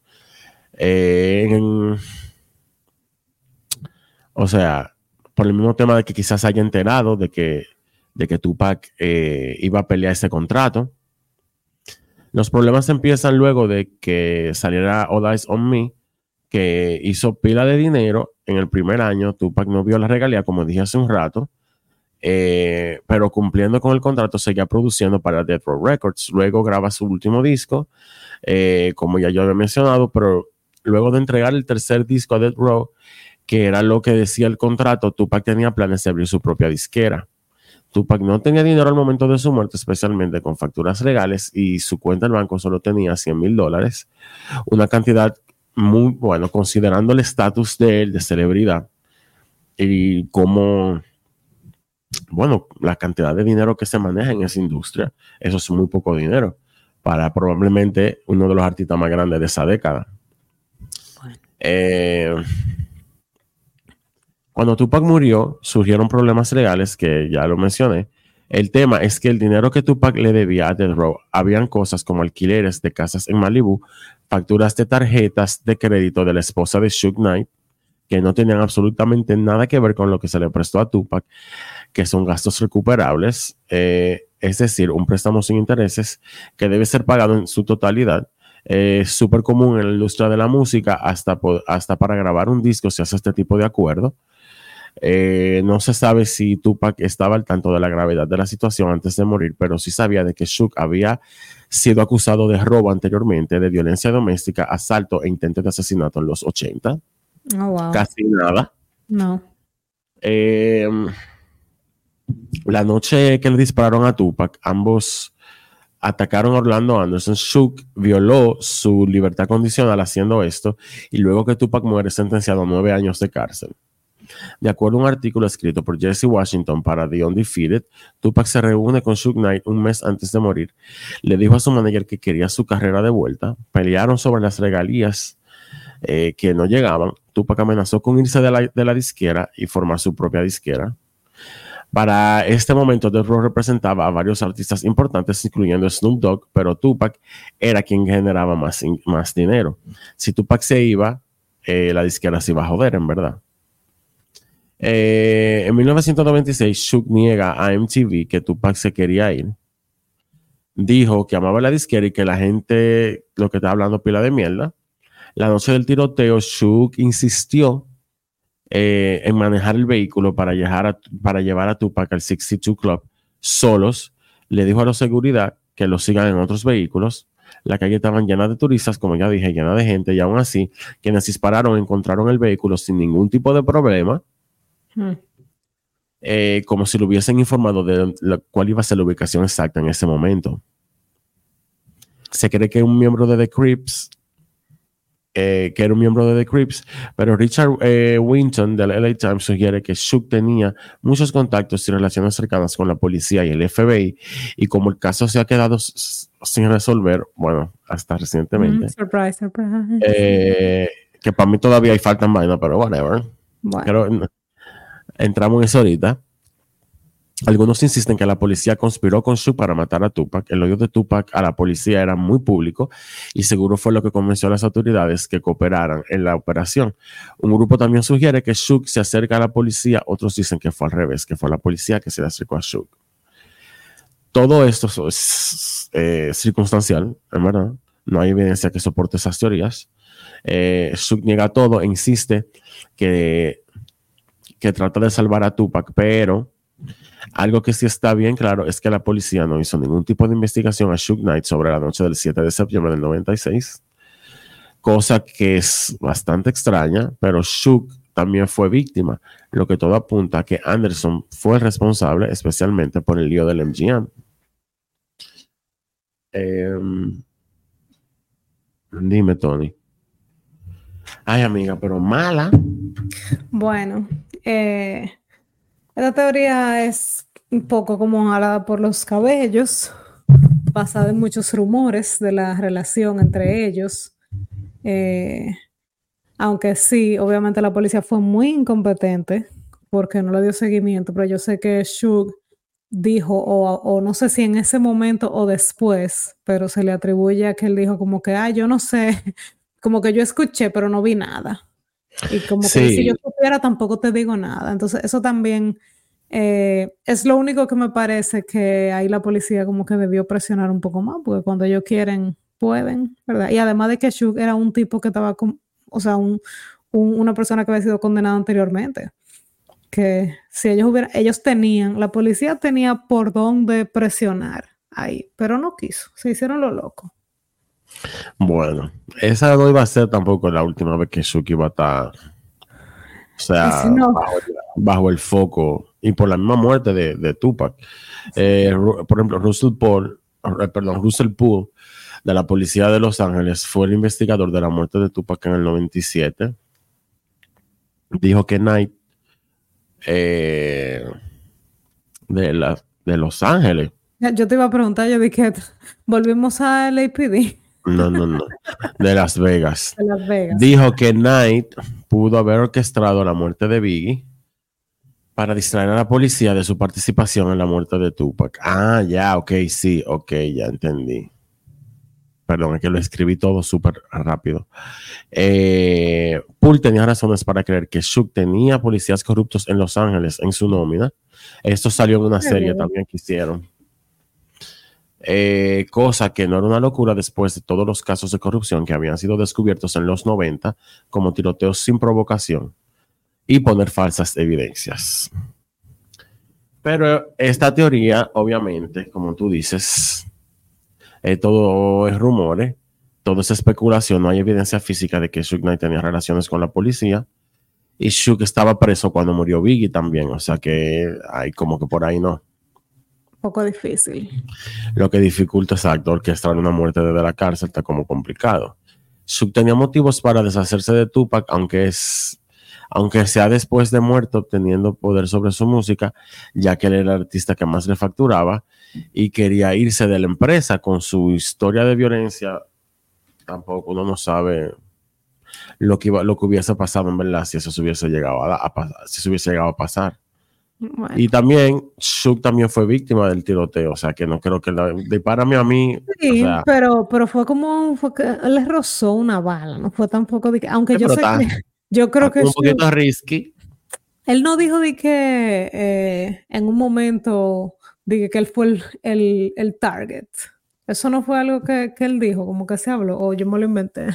O sea, por el mismo tema de que quizás haya enterado de que, de que Tupac eh, iba a pelear ese contrato. Los problemas empiezan luego de que saliera All Eyes on Me, que hizo pila de dinero en el primer año. Tupac no vio la regalía, como dije hace un rato, eh, pero cumpliendo con el contrato seguía produciendo para Death Row Records. Luego graba su último disco, eh, como ya yo había mencionado, pero luego de entregar el tercer disco a Death Row, que era lo que decía el contrato, Tupac tenía planes de abrir su propia disquera. Tupac no tenía dinero al momento de su muerte, especialmente con facturas legales, y su cuenta en banco solo tenía 100 mil dólares, una cantidad muy bueno, considerando el estatus de él de celebridad y como, bueno, la cantidad de dinero que se maneja en esa industria, eso es muy poco dinero para probablemente uno de los artistas más grandes de esa década. Eh, cuando Tupac murió, surgieron problemas legales que ya lo mencioné. El tema es que el dinero que Tupac le debía a Death Row, habían cosas como alquileres de casas en Malibu, facturas de tarjetas de crédito de la esposa de Suge Knight, que no tenían absolutamente nada que ver con lo que se le prestó a Tupac, que son gastos recuperables, eh, es decir, un préstamo sin intereses que debe ser pagado en su totalidad. Es súper común en la industria de la música, hasta, hasta para grabar un disco se hace este tipo de acuerdo. Eh, no se sabe si Tupac estaba al tanto de la gravedad de la situación antes de morir, pero sí sabía de que Shook había sido acusado de robo anteriormente, de violencia doméstica, asalto e intento de asesinato en los 80. Casi nada. No. Eh, la noche que le dispararon a Tupac, ambos atacaron a Orlando Anderson. Shook violó su libertad condicional haciendo esto y luego que Tupac muere sentenciado a nueve años de cárcel. De acuerdo a un artículo escrito por Jesse Washington para The Undefeated, Tupac se reúne con Suge Knight un mes antes de morir. Le dijo a su manager que quería su carrera de vuelta. Pelearon sobre las regalías eh, que no llegaban. Tupac amenazó con irse de la, disquera y formar su propia disquera. Para este momento, The Rock representaba a varios artistas importantes, incluyendo Snoop Dogg, pero Tupac era quien generaba más, más dinero. Si Tupac se iba, eh, la disquera se iba a joder, en verdad. Eh, en 1996, Shook niega a MTV que Tupac se quería ir. Dijo que amaba la disquera y que la gente, lo que está hablando, pila de mierda. La noche del tiroteo, Shook insistió eh, en manejar el vehículo para, para llevar a Tupac al 62 Club solos. Le dijo a la seguridad que lo sigan en otros vehículos. La calle estaba llena de turistas, como ya dije, llena de gente, y aún así, quienes dispararon encontraron el vehículo sin ningún tipo de problema eh, como si lo hubiesen informado de cuál iba a ser la ubicación exacta en ese momento. Se cree que un miembro de The Crips, eh, que era un miembro de The Crips, pero Richard eh, Winton del LA Times sugiere que Shook tenía muchos contactos y relaciones cercanas con la policía y el FBI, y como el caso se ha quedado sin resolver, bueno, hasta recientemente. surprise, surprise. que para mí todavía hay falta en vaina, pero whatever. Bueno entramos en eso ahorita. Algunos insisten que la policía conspiró con Shook para matar a Tupac. El odio de Tupac a la policía era muy público y seguro fue lo que convenció a las autoridades que cooperaran en la operación. Un grupo también sugiere que Shook se acerca a la policía, otros dicen que fue al revés, que fue la policía que se le acercó a Shook. Todo esto es eh, circunstancial, en verdad. No hay evidencia que soporte esas teorías. Eh, niega todo e insiste que, que trata de salvar a Tupac, pero algo que sí está bien claro es que la policía no hizo ningún tipo de investigación a Shook Knight sobre la noche del 7 de septiembre del 96, cosa que es bastante extraña, pero Shook también fue víctima, lo que todo apunta a que Anderson fue responsable, especialmente por el lío del MGM. Em, dime, Tony. Ay, amiga, pero mala. Bueno, eh, esta teoría es un poco como jalada por los cabellos, basada en muchos rumores de la relación entre ellos. Eh, aunque sí, obviamente la policía fue muy incompetente porque no le dio seguimiento, pero yo sé que Shug dijo, o, no sé si en ese momento o después, pero se le atribuye a que él dijo como que, ah, yo no sé, <laughs> como que yo escuché, pero no vi nada. Y como que si yo supiera, tampoco te digo nada. Entonces, eso también eh, es lo único que me parece que ahí la policía como que debió presionar un poco más, porque cuando ellos quieren, pueden, ¿verdad? Y además de que Shug era un tipo que estaba, con, o sea, un, un, una persona que había sido condenada anteriormente. Que si ellos hubieran, ellos tenían, la policía tenía por dónde presionar ahí, pero no quiso, se hicieron lo loco. Bueno, esa no iba a ser tampoco la última vez que Shuki iba a estar, o sea, bajo, el foco y por la misma muerte de, Tupac. Eh, por ejemplo, Russell Paul, eh, perdón, Russell Poole de la policía de Los Ángeles fue el investigador de la muerte de Tupac en el 97. Dijo que Knight eh, de, la, de Los Ángeles. Yo te iba a preguntar, yo dije, volvimos a LAPD. No, no, no. De Las Vegas. De Las Vegas. Dijo que Knight pudo haber orquestado la muerte de Biggie para distraer a la policía de su participación en la muerte de Tupac. Ah, ya, ok, sí, ok, ya entendí. Perdón, es que lo escribí todo súper rápido. Eh, Poole tenía razones para creer que Shook tenía policías corruptos en Los Ángeles en su nómina. Esto salió en una serie también que hicieron. Eh, cosa que no era una locura después de todos los casos de corrupción que habían sido descubiertos en los 90 como tiroteos sin provocación y poner falsas evidencias. Pero esta teoría, obviamente, como tú dices, eh, todo es rumores, todo es especulación, no hay evidencia física de que Shook Knight tenía relaciones con la policía. Y Shook estaba preso cuando murió Biggie también, o sea que hay como que por ahí no poco difícil. Lo que dificulta, exacto, orquestar una muerte desde la cárcel está como complicado. Sub tenía motivos para deshacerse de Tupac, aunque es aunque sea después de muerto, teniendo poder sobre su música, ya que él era el artista que más le facturaba y quería irse de la empresa con su historia de violencia. Tampoco uno no sabe lo que, iba, lo que hubiese pasado en verdad si eso se hubiese llegado a, a, si se hubiese llegado a pasar. Y también, Shuk también fue víctima del tiroteo, o sea que no creo que la, dispárame a mí. Sí, pero, pero fue como fue que le rozó una bala, no fue tampoco de que, aunque yo sé que, <laughs> yo creo que un poquito risky. Él no dijo de que eh, en un momento dije que él fue el, el, el, target. Eso no fue algo que, que, él dijo, como que se habló, o yo me lo inventé.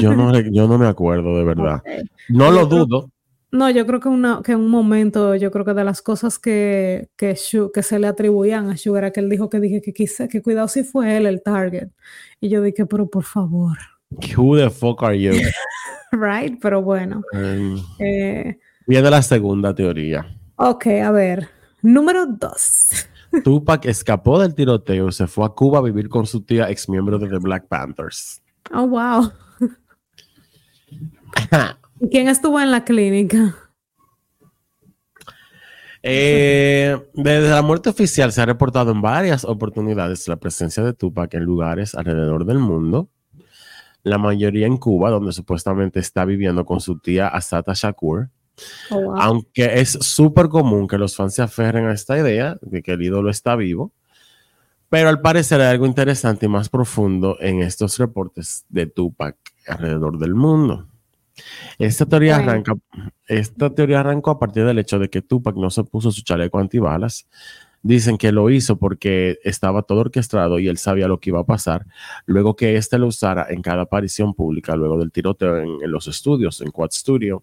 yo, no, <laughs> yo no me acuerdo de verdad. No lo dudo. No, yo creo que, una, que en un momento, yo creo que de las cosas que, que, que se le atribuían a Sugar era que él dijo que dije que quise, que cuidado si fue él el target. Y yo dije, pero por favor. <laughs> Who the fuck are you? <laughs> right, pero bueno. Um, eh, viene la segunda teoría. Ok, a ver. Número dos. <laughs> Tupac escapó del tiroteo y se fue a Cuba a vivir con su tía, ex miembro de The Black Panthers. Oh, wow. ¿Y quién estuvo en la clínica? Eh, desde la muerte oficial se ha reportado en varias oportunidades la presencia de Tupac en lugares alrededor del mundo. La mayoría en Cuba, donde supuestamente está viviendo con su tía Asata Shakur. Oh, Aunque es súper común que los fans se aferren a esta idea de que el ídolo está vivo, pero al parecer hay algo interesante y más profundo en estos reportes de Tupac alrededor del mundo. Esta teoría, arranca, esta teoría arrancó a partir del hecho de que Tupac no se puso su chaleco antibalas. Dicen que lo hizo porque estaba todo orquestado y él sabía lo que iba a pasar. Luego que éste lo usara en cada aparición pública, luego del tiroteo en, en los estudios, en Quad Studio.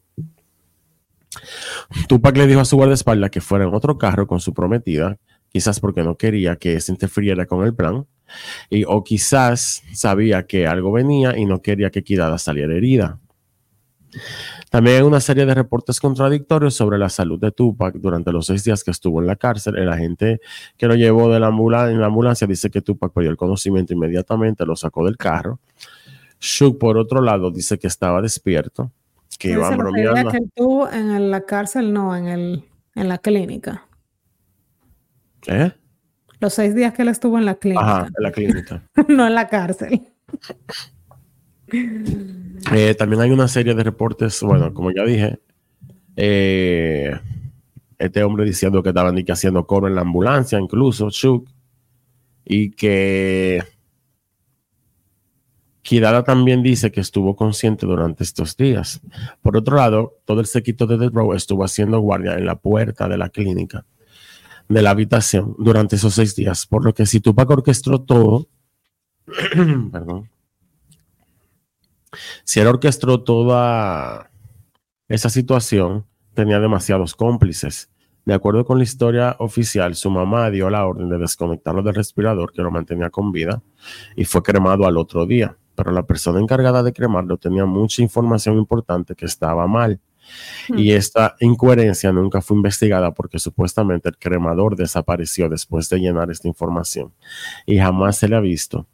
Tupac le dijo a su guardaespaldas que fuera en otro carro con su prometida, quizás porque no quería que se interfiriera con el plan, y, o quizás sabía que algo venía y no quería que Kidada saliera herida. También hay una serie de reportes contradictorios sobre la salud de Tupac durante los seis días que estuvo en la cárcel. El agente que lo llevó de la en la ambulancia dice que Tupac perdió el conocimiento inmediatamente, lo sacó del carro. Shuk, por otro lado, dice que estaba despierto, que iba bromeando. que estuvo en la cárcel, no, en, el, en la clínica. ¿Eh? Los seis días que él estuvo en la clínica. Ajá, en la clínica. <laughs> no en la cárcel. <laughs> Eh, también hay una serie de reportes, bueno, como ya dije, eh, este hombre diciendo que estaban haciendo coro en la ambulancia, incluso, Chuk, y que Kidada también dice que estuvo consciente durante estos días. Por otro lado, todo el sequito de The Row estuvo haciendo guardia en la puerta de la clínica de la habitación durante esos seis días. Por lo que si Tupac orquestó todo, <clears throat> perdón, si él orquestó toda esa situación, tenía demasiados cómplices. De acuerdo con la historia oficial, su mamá dio la orden de desconectarlo del respirador que lo mantenía con vida y fue cremado al otro día. Pero la persona encargada de cremarlo tenía mucha información importante que estaba mal y esta incoherencia nunca fue investigada porque supuestamente el cremador desapareció después de llenar esta información y jamás se le ha visto.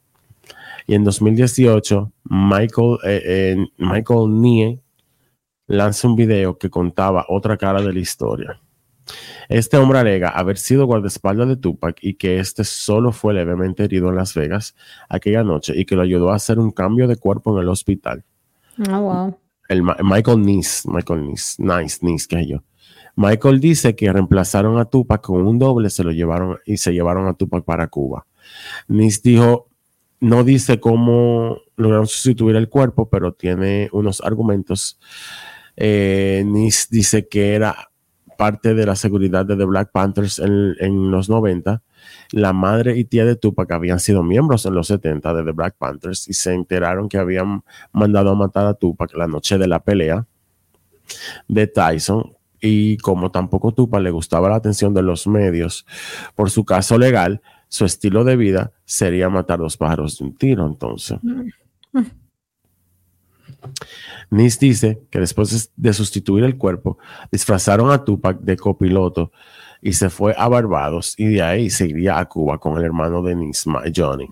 Y en 2018, Michael, eh, Michael Nie lanza un video que contaba otra cara de la historia. Este hombre alega haber sido guardaespaldas de Tupac y que este solo fue levemente herido en Las Vegas aquella noche y que lo ayudó a hacer un cambio de cuerpo en el hospital. Oh, wow el Michael Nice, Michael Nice, Nice, Nice, que yo. Michael dice que reemplazaron a Tupac con un doble, se lo llevaron y se llevaron a Tupac para Cuba. Nice dijo, no dice cómo lograron sustituir el cuerpo, pero tiene unos argumentos. Eh, Nice dice que era parte de la seguridad de The Black Panthers en, en los 90 la madre y tía de Tupac habían sido miembros en los 70 de The Black Panthers y se enteraron que habían mandado a matar a Tupac la noche de la pelea de Tyson. Y como tampoco Tupac le gustaba la atención de los medios por su caso legal, su estilo de vida sería matar dos pájaros de un tiro. Entonces, Nis dice que después de sustituir el cuerpo, disfrazaron a Tupac de copiloto y se fue a Barbados y de ahí se iría a Cuba con el hermano de Nisma, Johnny.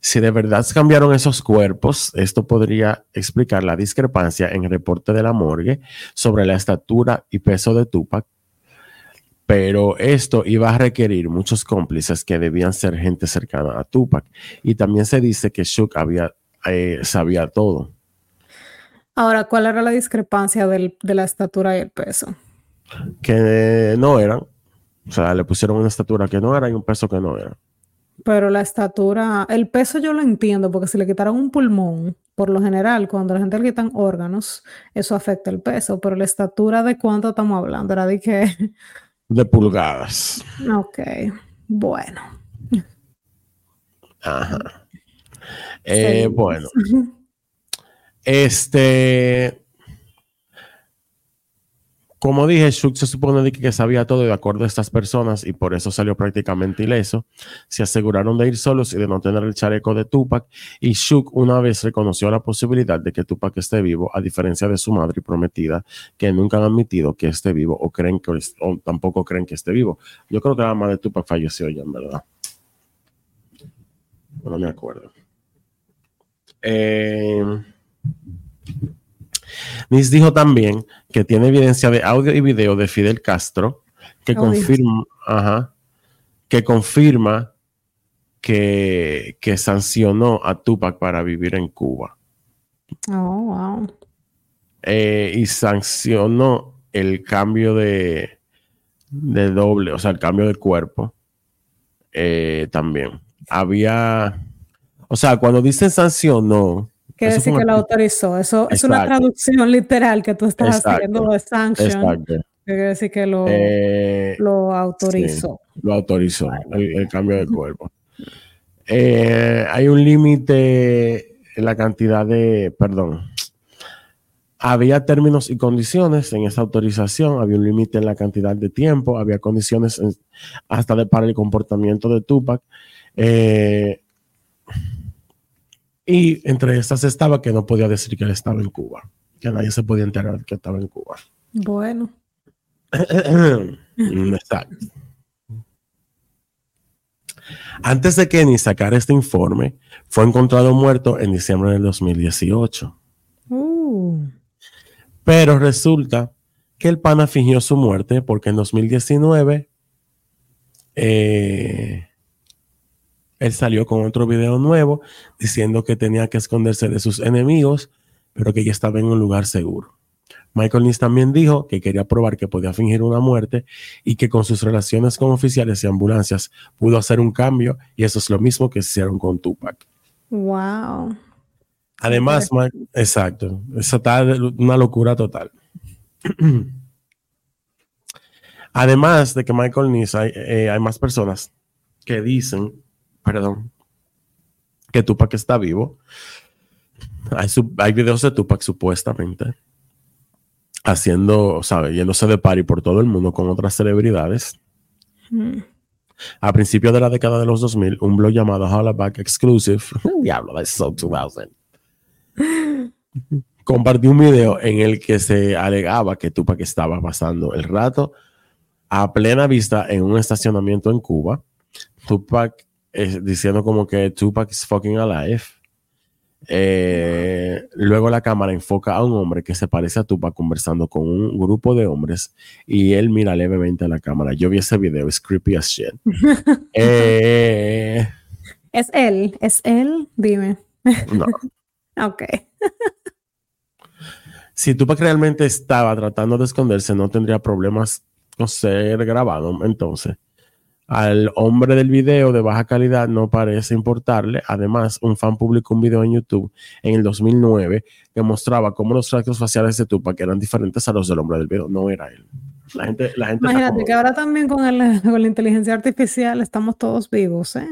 Si de verdad cambiaron esos cuerpos, esto podría explicar la discrepancia en el reporte de la morgue sobre la estatura y peso de Tupac, pero esto iba a requerir muchos cómplices que debían ser gente cercana a Tupac. Y también se dice que Shook había, eh, sabía todo. Ahora, ¿cuál era la discrepancia de la estatura y el peso? que no eran. O sea, le pusieron una estatura que no era y un peso que no era. Pero la estatura, el peso yo lo entiendo, porque si le quitaron un pulmón, por lo general, cuando la gente le quitan órganos, eso afecta el peso. Pero la estatura de cuánto estamos hablando, era de que. De pulgadas. Ok, bueno. Ajá. Eh, bueno. Este. Como dije, Shuk se supone que sabía todo de acuerdo a estas personas y por eso salió prácticamente ileso. Se aseguraron de ir solos y de no tener el chaleco de Tupac. Y Shuk una vez reconoció la posibilidad de que Tupac esté vivo, a diferencia de su madre prometida, que nunca han admitido que esté vivo o creen que tampoco creen que esté vivo. Yo creo que la madre de Tupac falleció ya, en verdad. No me acuerdo. Eh, Nis dijo también que tiene evidencia de audio y video de Fidel Castro que confirma, que confirma que, sancionó a Tupac para vivir en Cuba. Oh, wow. eh, y sancionó el cambio de, de doble, o sea, el cambio de cuerpo eh, también. Había, o sea, cuando dicen sancionó, Quiere decir que lo autorizó. Eso es una traducción literal que tú estás haciendo de sanction. Exacto. Quiere decir que lo, eh, lo autorizó. lo autorizó, el, cambio de cuerpo. Eh, hay un límite en la cantidad de, perdón, había términos y condiciones en esa autorización, había un límite en la cantidad de tiempo, había condiciones hasta de, para el comportamiento de Tupac. Eh, y entre estas estaba que no podía decir que él estaba en Cuba, que nadie se podía enterar que estaba en Cuba. Bueno. <clears throat> Exacto. Antes de que ni sacara este informe, fue encontrado muerto en diciembre del 2018. Uh. Pero resulta que el pana fingió su muerte porque en 2019 eh, él salió con otro video nuevo diciendo que tenía que esconderse de sus enemigos, pero que ya estaba en un lugar seguro. Michael Niss también dijo que quería probar que podía fingir una muerte y que con sus relaciones con oficiales y ambulancias pudo hacer un cambio y eso es lo mismo que hicieron con Tupac. Wow. Además, exacto, eso está una locura total. <clears throat> Además de que Michael hay, eh, hay más personas que dicen perdón, que Tupac está vivo. Hay, videos de Tupac supuestamente haciendo, ¿sabe? Yéndose de party por todo el mundo con otras celebridades. Hmm. A principios de la década de los 2000, un blog llamado Hollaback Exclusive, <laughs> diablo, that's so 2000, compartió un video en el que se alegaba que Tupac estaba pasando el rato a plena vista en un estacionamiento en Cuba. Tupac diciendo como que Tupac is fucking alive. Eh, luego la cámara enfoca a un hombre que se parece a Tupac conversando con un grupo de hombres y él mira levemente a la cámara. Yo vi ese video, es creepy as shit. <laughs> Eh, es él, es él, dime. No. <laughs> ok. si Tupac realmente estaba tratando de esconderse, no tendría problemas con ser grabado entonces. Al hombre del video de baja calidad no parece importarle. Además, un fan publicó un video en YouTube en el 2009 que mostraba cómo los rasgos faciales de Tupac eran diferentes a los del hombre del video. No era él. La gente, la gente Imagínate que ahora también con, <laughs> con, la inteligencia artificial estamos todos vivos, ¿eh?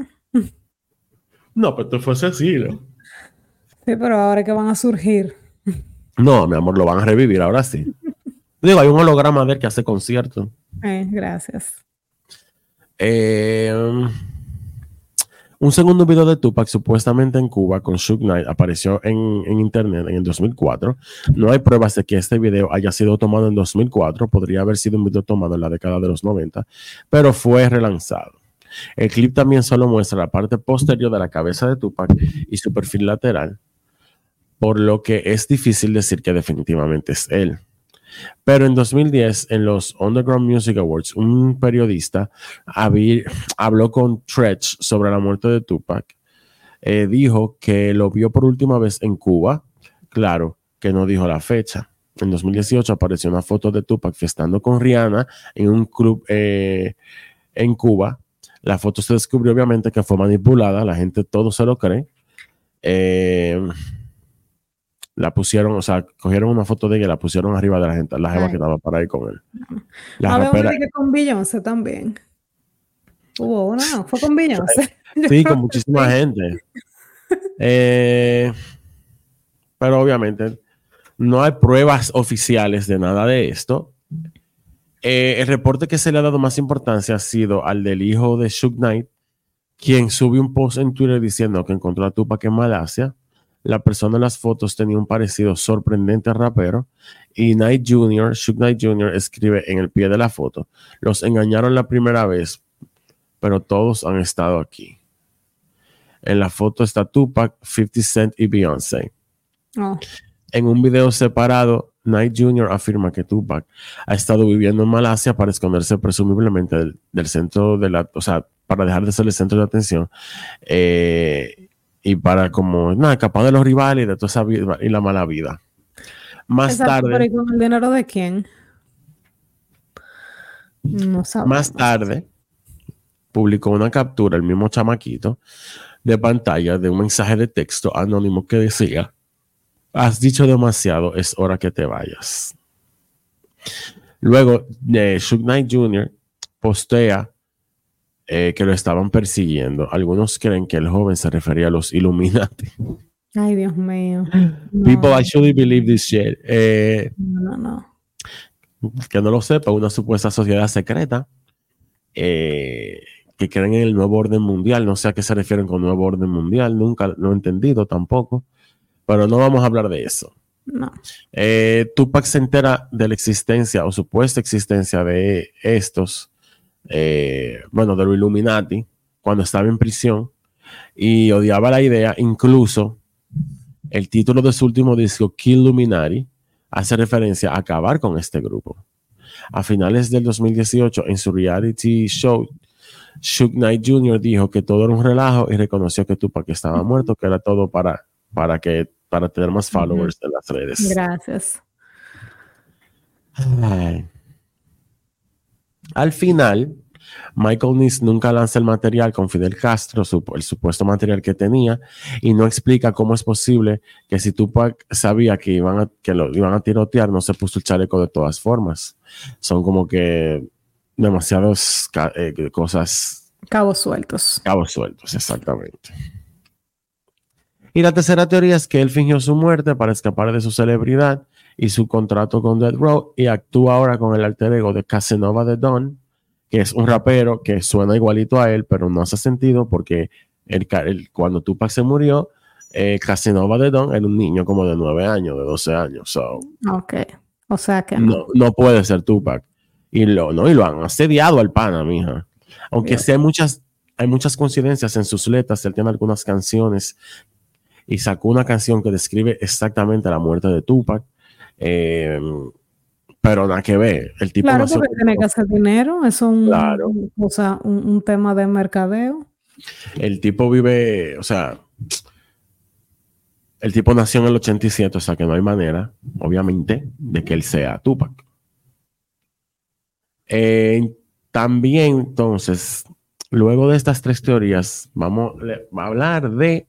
No, pero esto fue sencillo. <laughs> Sí, pero ahora que van a surgir. No, mi amor, lo van a revivir, ahora sí. <laughs> Digo, hay un holograma de él que hace concierto. Eh, gracias. Eh, un segundo video de Tupac supuestamente en Cuba con Shook Knight apareció en, internet en el 2004. No hay pruebas de que este video haya sido tomado en 2004. Podría haber sido un video tomado en la década de los 90, pero fue relanzado. El clip también solo muestra la parte posterior de la cabeza de Tupac y su perfil lateral, por lo que es difícil decir que definitivamente es él. Pero en 2010, en los Underground Music Awards, un periodista habló con Tretch sobre la muerte de Tupac. Eh, dijo que lo vio por última vez en Cuba. Claro que no dijo la fecha. En 2018 apareció una foto de Tupac festando con Rihanna en un club eh, en Cuba. La foto se descubrió obviamente que fue manipulada, la gente todo se lo cree. Eh, la pusieron, o sea, cogieron una foto de ella y la pusieron arriba de la gente, la jeva que estaba para ahí con él. La rapera... que con Beyoncé también. Hubo una, no, <laughs> fue con Beyoncé. Sí, con muchísima gente. Eh, pero obviamente no hay pruebas oficiales de nada de esto. Eh, el reporte que se le ha dado más importancia ha sido al del hijo de Shug Knight, quien subió un post en Twitter diciendo que encontró a Tupac en Malasia la persona en las fotos tenía un parecido sorprendente a rapero y Knight Jr., Shook Knight Jr. escribe en el pie de la foto, los engañaron la primera vez, pero todos han estado aquí. En la foto está Tupac, 50 Cent y Beyoncé. Oh. En un video separado, Knight Jr. afirma que Tupac ha estado viviendo en Malasia para esconderse presumiblemente del, centro de la, o sea, para dejar de ser el centro de atención. Eh, y para como, nada, escapar de los rivales y de toda esa vida y la mala vida. Más tarde. con el dinero de quién? No sabemos. Más tarde publicó una captura, el mismo chamaquito, de pantalla de un mensaje de texto anónimo que decía, has dicho demasiado, es hora que te vayas. Luego, de Shug Knight Jr. postea eh, que lo estaban persiguiendo. Algunos creen que el joven se refería a los Illuminati. Ay, Dios mío. <gasps> People actually believe this shit. Eh, no, no. Que no lo sepa, una supuesta sociedad secreta eh, que creen en el nuevo orden mundial. No sé a qué se refieren con nuevo orden mundial, nunca lo he entendido tampoco, pero no vamos a hablar de eso. No. Eh, Tupac se entera de la existencia o supuesta existencia de estos, eh, bueno, de los Illuminati, cuando estaba en prisión y odiaba la idea, incluso el título de su último disco, Kill Illuminati, hace referencia a acabar con este grupo. A finales del 2018, en su reality show, Shook Knight Jr. dijo que todo era un relajo y reconoció que Tupac estaba muerto, que era todo para, para, que, para tener más followers en las redes. Gracias. Al final, Michael Nice nunca lanza el material con Fidel Castro, el supuesto material que tenía, y no explica cómo es posible que si Tupac sabía que, iban a, que lo iban a tirotear, no se puso el chaleco de todas formas. Son como que demasiadas eh, cosas. Cabos sueltos. Cabos sueltos, exactamente. Y la tercera teoría es que él fingió su muerte para escapar de su celebridad y su contrato con Dead Row y actúa ahora con el alter ego de Casanova de Don que es un rapero que suena igualito a él, pero no hace sentido porque el, cuando Tupac se murió, eh, Casanova de Don era un niño como de 9 años, de 12 años. So, ok, o sea que no. no. puede ser Tupac. Y lo, no, y lo han asediado al pana, mija. Aunque sí hay muchas, hay muchas coincidencias en sus letras, él tiene algunas canciones y sacó una canción que describe exactamente la muerte de Tupac. Eh, pero nada que ver. El tipo claro, porque tiene que hacer dinero, es un, o sea, un, tema de mercadeo. El tipo vive, o sea, el tipo nació en el 87, o sea que no hay manera, obviamente, de que él sea Tupac. Eh, también, entonces, luego de estas tres teorías, vamos a hablar de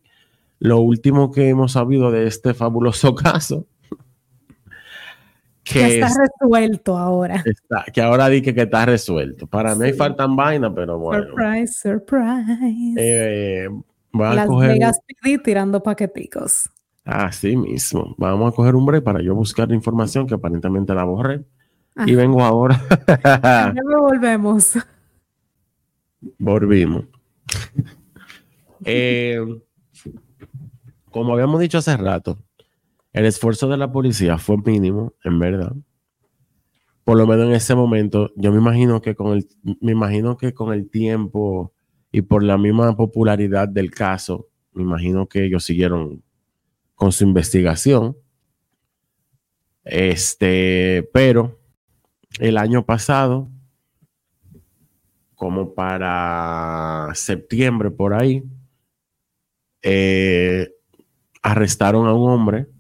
lo último que hemos sabido de este fabuloso <laughs> caso que está resuelto ahora. que ahora dije que está resuelto. Para mí faltan vainas, pero bueno. Surprise, surprise. Eh, Las Vegas PD tirando paqueticos. Así mismo. Vamos a coger un break para yo buscar información que aparentemente la borré. Y vengo ahora. ya <laughs> volvemos. Volvimos. Eh, como habíamos dicho hace rato, el esfuerzo de la policía fue mínimo, en verdad. Por lo menos en ese momento, yo me imagino que con el, me imagino que con el tiempo y por la misma popularidad del caso, me imagino que ellos siguieron con su investigación. Este, pero el año pasado, como para septiembre por ahí, eh, arrestaron a un hombre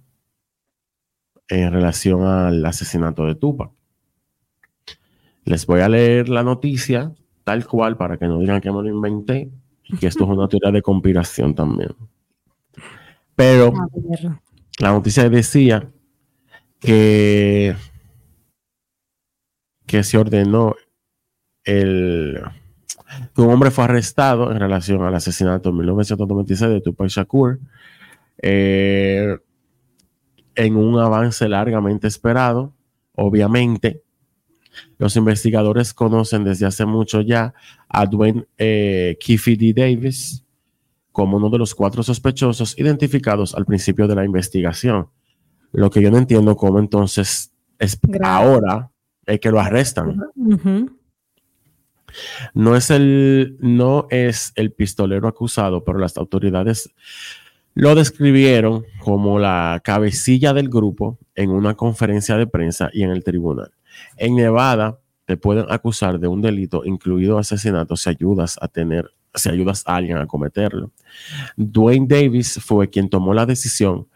en relación al asesinato de Tupac. Les voy a leer la noticia tal cual para que no digan que me lo inventé y que esto es una <laughs> teoría de conspiración también. Pero la noticia decía que, que se ordenó el, que un hombre fue arrestado en relación al asesinato en 1996 de Tupac Shakur. Eh, en un avance largamente esperado. Obviamente, los investigadores conocen desde hace mucho ya a Dwayne eh, D. Davis como uno de los cuatro sospechosos identificados al principio de la investigación. Lo que yo no entiendo cómo entonces es ahora es que lo arrestan. No es el no es el pistolero acusado, pero las autoridades lo describieron como la cabecilla del grupo en una conferencia de prensa y en el tribunal. En Nevada te pueden acusar de un delito, incluido asesinato, si ayudas a tener, si ayudas a alguien a cometerlo. Dwayne Davis fue quien tomó la decisión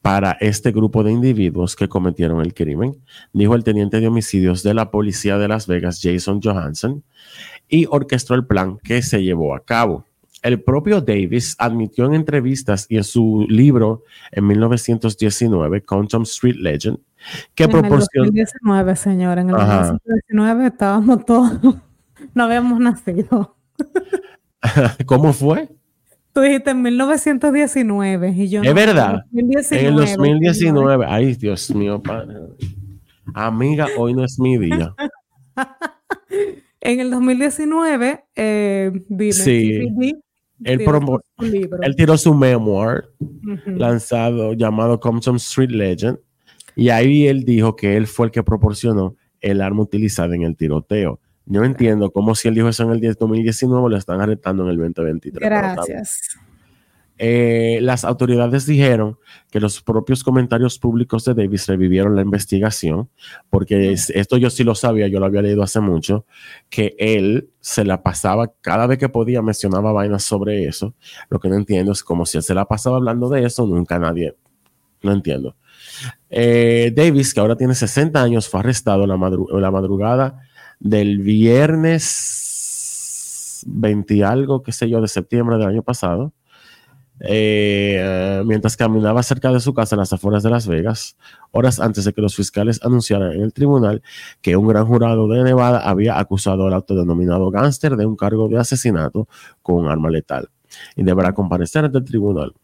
para este grupo de individuos que cometieron el crimen, dijo el teniente de homicidios de la policía de Las Vegas, Jason Johansson, y orquestó el plan que se llevó a cabo. El propio Davis admitió en entrevistas y en su libro en 1919, Quantum Street Legend, que proporcionó... En el 2019, señor, en el 2019 estábamos todos, <laughs> no habíamos nacido. <laughs> ¿Cómo fue? Tú dijiste en 1919 y yo... Es verdad. En el 2019. Ay, Dios mío, padre. Amiga, hoy no es mi día. <laughs> en el 2019, eh, dime, sí. Él, él, tiró su memoir lanzado llamado Compton Street Legend y ahí él dijo que él fue el que proporcionó el arma utilizada en el tiroteo. Yo entiendo cómo si él dijo eso en el 2019 lo están arrestando en el 2023. Gracias. Eh, las autoridades dijeron que los propios comentarios públicos de Davis revivieron la investigación, porque esto yo sí lo sabía, yo lo había leído hace mucho, que él se la pasaba, cada vez que podía mencionaba vainas sobre eso. Lo que no entiendo es como si él se la pasaba hablando de eso, nunca nadie, no entiendo. Eh, Davis, que ahora tiene 60 años, fue arrestado la, la madrugada del viernes 20 algo, qué sé yo, de septiembre del año pasado, eh, mientras caminaba cerca de su casa en las afueras de Las Vegas, horas antes de que los fiscales anunciaran en el tribunal que un gran jurado de Nevada había acusado al autodenominado gángster de un cargo de asesinato con un arma letal y deberá comparecer ante el tribunal.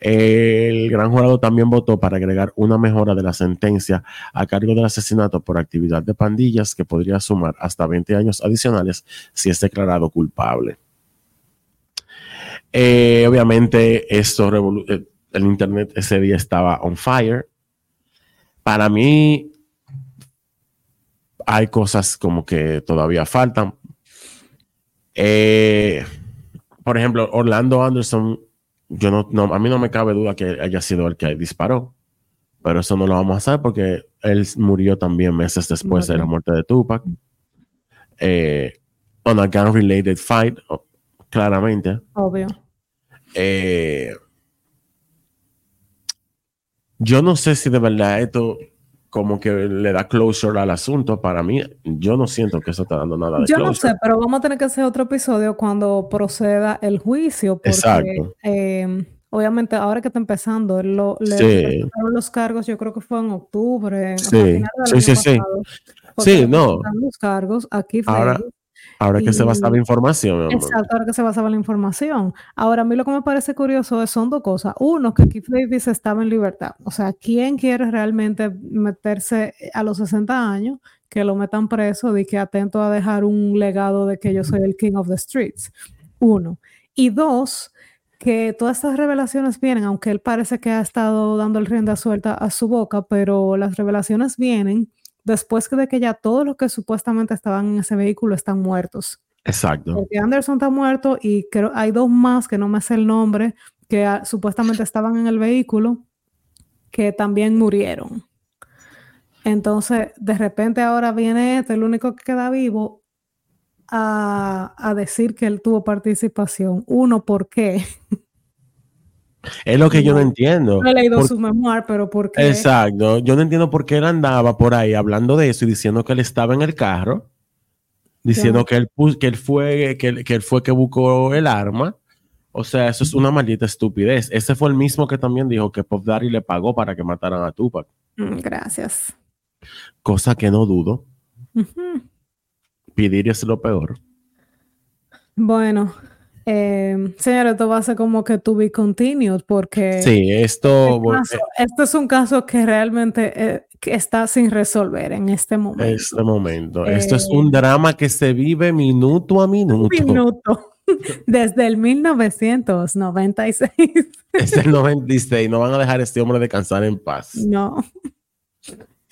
El gran jurado también votó para agregar una mejora de la sentencia a cargo del asesinato por actividad de pandillas que podría sumar hasta 20 años adicionales si es declarado culpable. Eh, obviamente, esto eh, el internet ese día estaba on fire. Para mí, hay cosas como que todavía faltan. Eh, por ejemplo, Orlando Anderson yo no, a mí no me cabe duda que haya sido el que disparó, pero eso no lo vamos a saber porque él murió también meses después de la muerte de Tupac. Eh, on a gun-related fight, claramente. Obvio. Eh, yo no sé si de verdad esto como que le da closure al asunto. Para mí, yo no siento que eso está dando nada de Yo no sé, pero vamos a tener que hacer otro episodio cuando proceda el juicio. Porque, Exacto. Em, obviamente, ahora que está empezando, lo, le los cargos, yo creo que fue en octubre. Sí, sí, sí, sí. Sí, no. Los cargos, aquí fue ahora, Ahora que se basaba la información. Exacto, ahora que se basaba la información. Ahora, a mí lo que me parece curioso son dos cosas. Uno, que Keith Davis estaba en libertad. O sea, ¿quién quiere realmente meterse a los 60 años, que lo metan preso, y que atento a dejar un legado de que yo soy el King of the Streets? Uno. Y dos, que todas estas revelaciones vienen, aunque él parece que ha estado dando el rienda suelta a su boca, pero las revelaciones vienen después de que ya todos los que supuestamente estaban en ese vehículo están muertos. Exacto. Porque Anderson está muerto y creo hay dos más que no me sé el nombre que ah, supuestamente estaban en el vehículo que también murieron. Entonces, de repente ahora viene este, el único que queda vivo, a, a decir que él tuvo participación. Uno, ¿por qué? <laughs> Es lo que yo no entiendo. No he leído su memoir, pero ¿por qué? Exacto. Yo no entiendo por qué él andaba por ahí hablando de eso y diciendo que él estaba en el carro, diciendo que él, que él fue que él, fue que buscó el arma. O sea, eso es una maldita estupidez. Ese fue el mismo que también dijo que Pop Daddy le pagó para que mataran a Tupac. Mm, gracias. Cosa que no dudo. Pedir es lo peor. Bueno, eh, señor, esto va a ser como que to be continued porque... Sí, esto... Este, es un caso que realmente eh, está sin resolver en este momento. Este momento. esto es un eh, drama que se vive minuto a minuto. Minuto. <laughs> Desde el 1996. Desde el 96. No van a dejar a este hombre descansar en paz. No.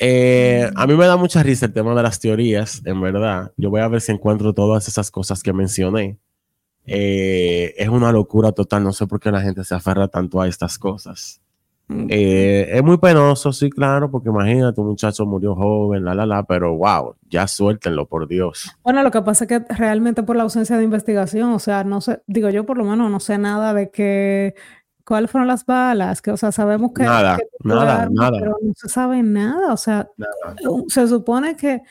a mí me da mucha risa el tema de las teorías, en verdad. Yo voy a ver si encuentro todas esas cosas que mencioné. Eh, es una locura total. No sé por qué la gente se aferra tanto a estas cosas. Mm. Eh, es muy penoso, sí, claro, porque imagínate, un muchacho murió joven, la, la, la, pero wow, ya suéltenlo, por Dios. Bueno, lo que pasa es que realmente por la ausencia de investigación, o sea, no sé, digo yo por lo menos no sé nada de que cuáles fueron las balas, que, o sea, sabemos que... Nada, que nada, armas, nada. Pero no se sabe nada, o sea, Nada. se supone que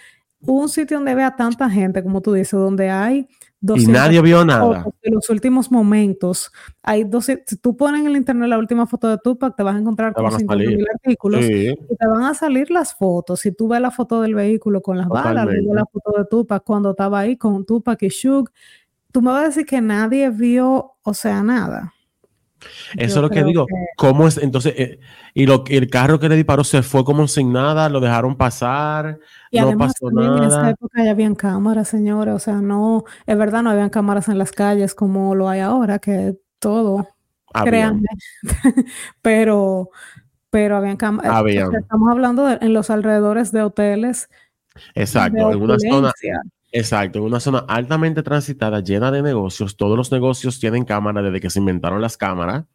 un sitio donde vea tanta gente, como tú dices, donde hay Y 200 nadie vio nada. de los últimos momentos, hay 12, si tú pones en el internet la última foto de Tupac, te vas a encontrar con van a 50 salir. mil artículos Sí, y te van a salir las fotos. Si tú ves la foto del vehículo con las balas, luego Totalmente. la foto de Tupac cuando estaba ahí con Tupac y Shug, tú me vas a decir que nadie vio, o sea, nada. Eso es lo que digo. que- ¿Cómo es? Entonces, eh, y lo, el carro que le disparó se fue como sin nada, lo dejaron pasar, Y no además pasó también en esa nada. época ya habían cámaras, señores, o sea, no, es verdad, no habían cámaras en las calles como lo hay ahora, que todo, Habían. créanme, <laughs> pero, pero habían cámaras, Habían. estamos hablando de, en los alrededores de hoteles Exacto, en una zona. Exacto, en una zona altamente transitada, llena de negocios. Todos los negocios tienen cámara desde que se inventaron las cámaras.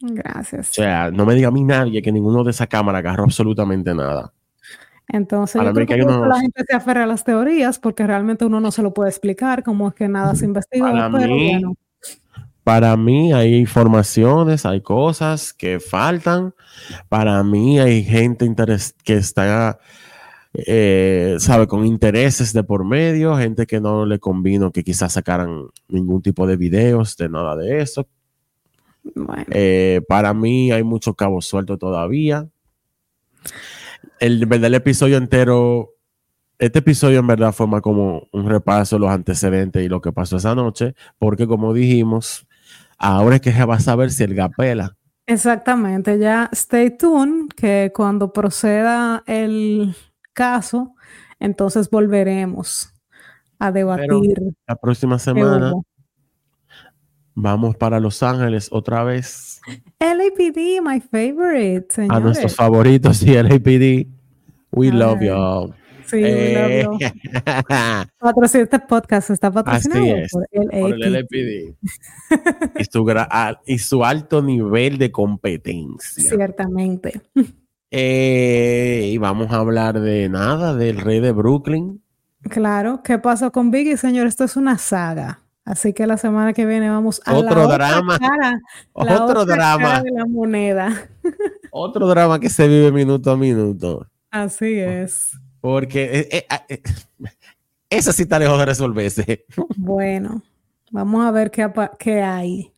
Gracias. O sea, no me diga a mí nadie que ninguno de esa cámara agarró absolutamente nada. Entonces, Para yo creo que unos- la gente se aferra a las teorías porque realmente uno no se lo puede explicar cómo es que nada se investigó, Para pero mí, bueno, Para mí hay informaciones, hay cosas que faltan. Para mí hay gente que está, eh, sabe, con intereses de por medio, gente que no le convino que quizás sacaran ningún tipo de videos de nada de eso. bueno. Eh, para mí hay mucho cabo suelto todavía. El, el episodio entero, este episodio en verdad fue más como un repaso de los antecedentes y lo que pasó esa noche, porque como dijimos, ahora es que se va a saber si el gapela. Exactamente, ya stay tuned que cuando proceda el caso, entonces volveremos a debatir La próxima semana vamos para Los Ángeles otra vez LAPD, my favorite, a nuestros favoritos y LAPD. We love y'all. Sí, we love Eh, you. Este podcast está patrocinado es, por por el LAPD. Su y su alto nivel de competencia. Ciertamente. Eh, y vamos a hablar de nada, del rey de Brooklyn. Claro, ¿qué pasó con Biggie, señor? Esto es una saga. Así que la semana que viene vamos a la Otro otra drama. cara, la Otro otra drama. cara de la moneda. <laughs> Otro drama que se vive minuto a minuto. Así es. Porque eh, eh, eh, <laughs> esa sí está lejos de resolverse. Bueno, vamos a ver qué, qué hay.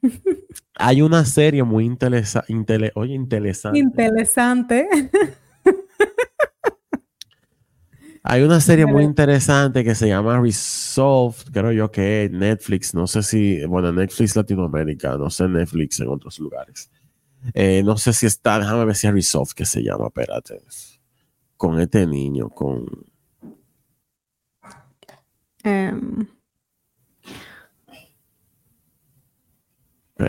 Hay una serie muy interesa- intele- oye, interesante. Interesante. <laughs> Hay una serie muy interesante que se llama Resolved, creo yo que es Netflix, no sé si, bueno, Netflix Latinoamérica, no sé Netflix en otros lugares. Eh, no sé si está, déjame ver si es Resolved que se llama, espérate. Con este niño, con...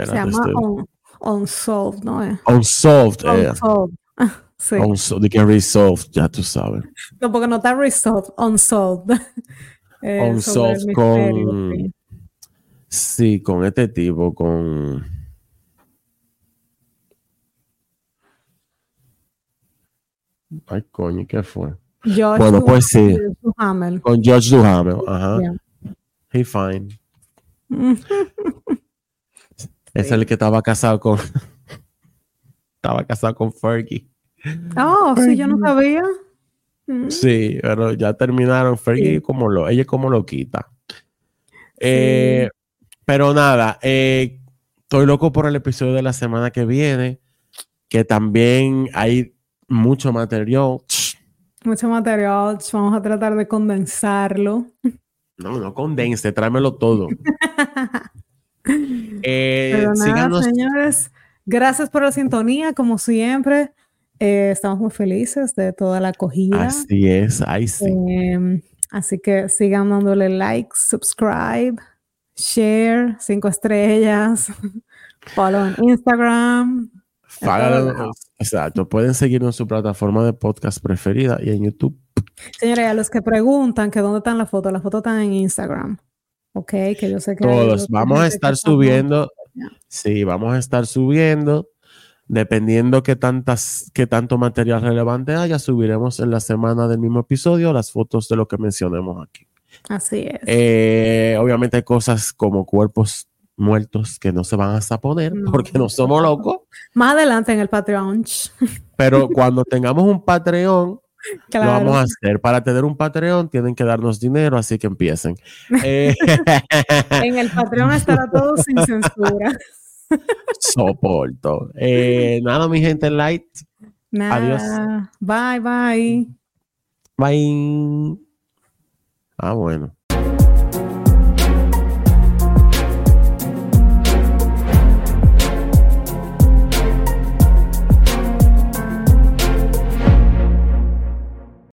Se llama este- Un- Unsolved, ¿no es? Unsolved, eh, Unsolved. <laughs> Sí. Unso- de que Resolved, ya tú sabes. No, porque no está resolved, unsolved. <laughs> Eh, Unsolved con- sí. Sí, con este tipo, con... Ay, coño, ¿qué fue? George Bueno, Duhamel, pues sí. Duhamel. Con George Duhamel, ajá. Yeah. He fine. <laughs> Es el que estaba casado con... <laughs> estaba casado con Fergie. Oh, sí, yo no sabía. Mm, Sí, pero ya terminaron. Fergie Sí. como lo... Ella como lo quita. Eh, pero nada, eh, estoy loco por el episodio de la semana que viene, que también hay mucho material. Mucho material. Vamos a tratar de condensarlo. No, no condense, tráemelo todo. <laughs> Eh, Pero nada, síganos señores, gracias por la sintonía, como siempre. Eh, estamos muy felices de toda la acogida. Así es, ahí sí. Em, así que sigan dándole like, subscribe, share, cinco estrellas, <laughs> follow en Instagram. Follow- exacto, pueden seguirnos en su plataforma de podcast preferida y en YouTube. Señores, a los que preguntan que dónde están las fotos, las fotos están en Instagram. Ok, que yo sé que Todos. Vamos a estar subiendo. Sí, vamos a estar subiendo. Dependiendo qué tantas, qué tanto material relevante haya, subiremos en la semana del mismo episodio las fotos de lo que mencionemos aquí. Así es. Eh, obviamente hay cosas como cuerpos muertos que no se van a poner porque no somos locos. Más adelante en el Patreon. <laughs> Pero cuando tengamos un Patreon, <laughs> lo vamos a hacer. Para tener un Patreon tienen que darnos dinero, así que empiecen. <laughs> Eh, en el Patreon <laughs> estará todo sin censura. Soporto. Eh, nada, mi gente light. Adiós. Bye, bye. Bye. Ah, bueno.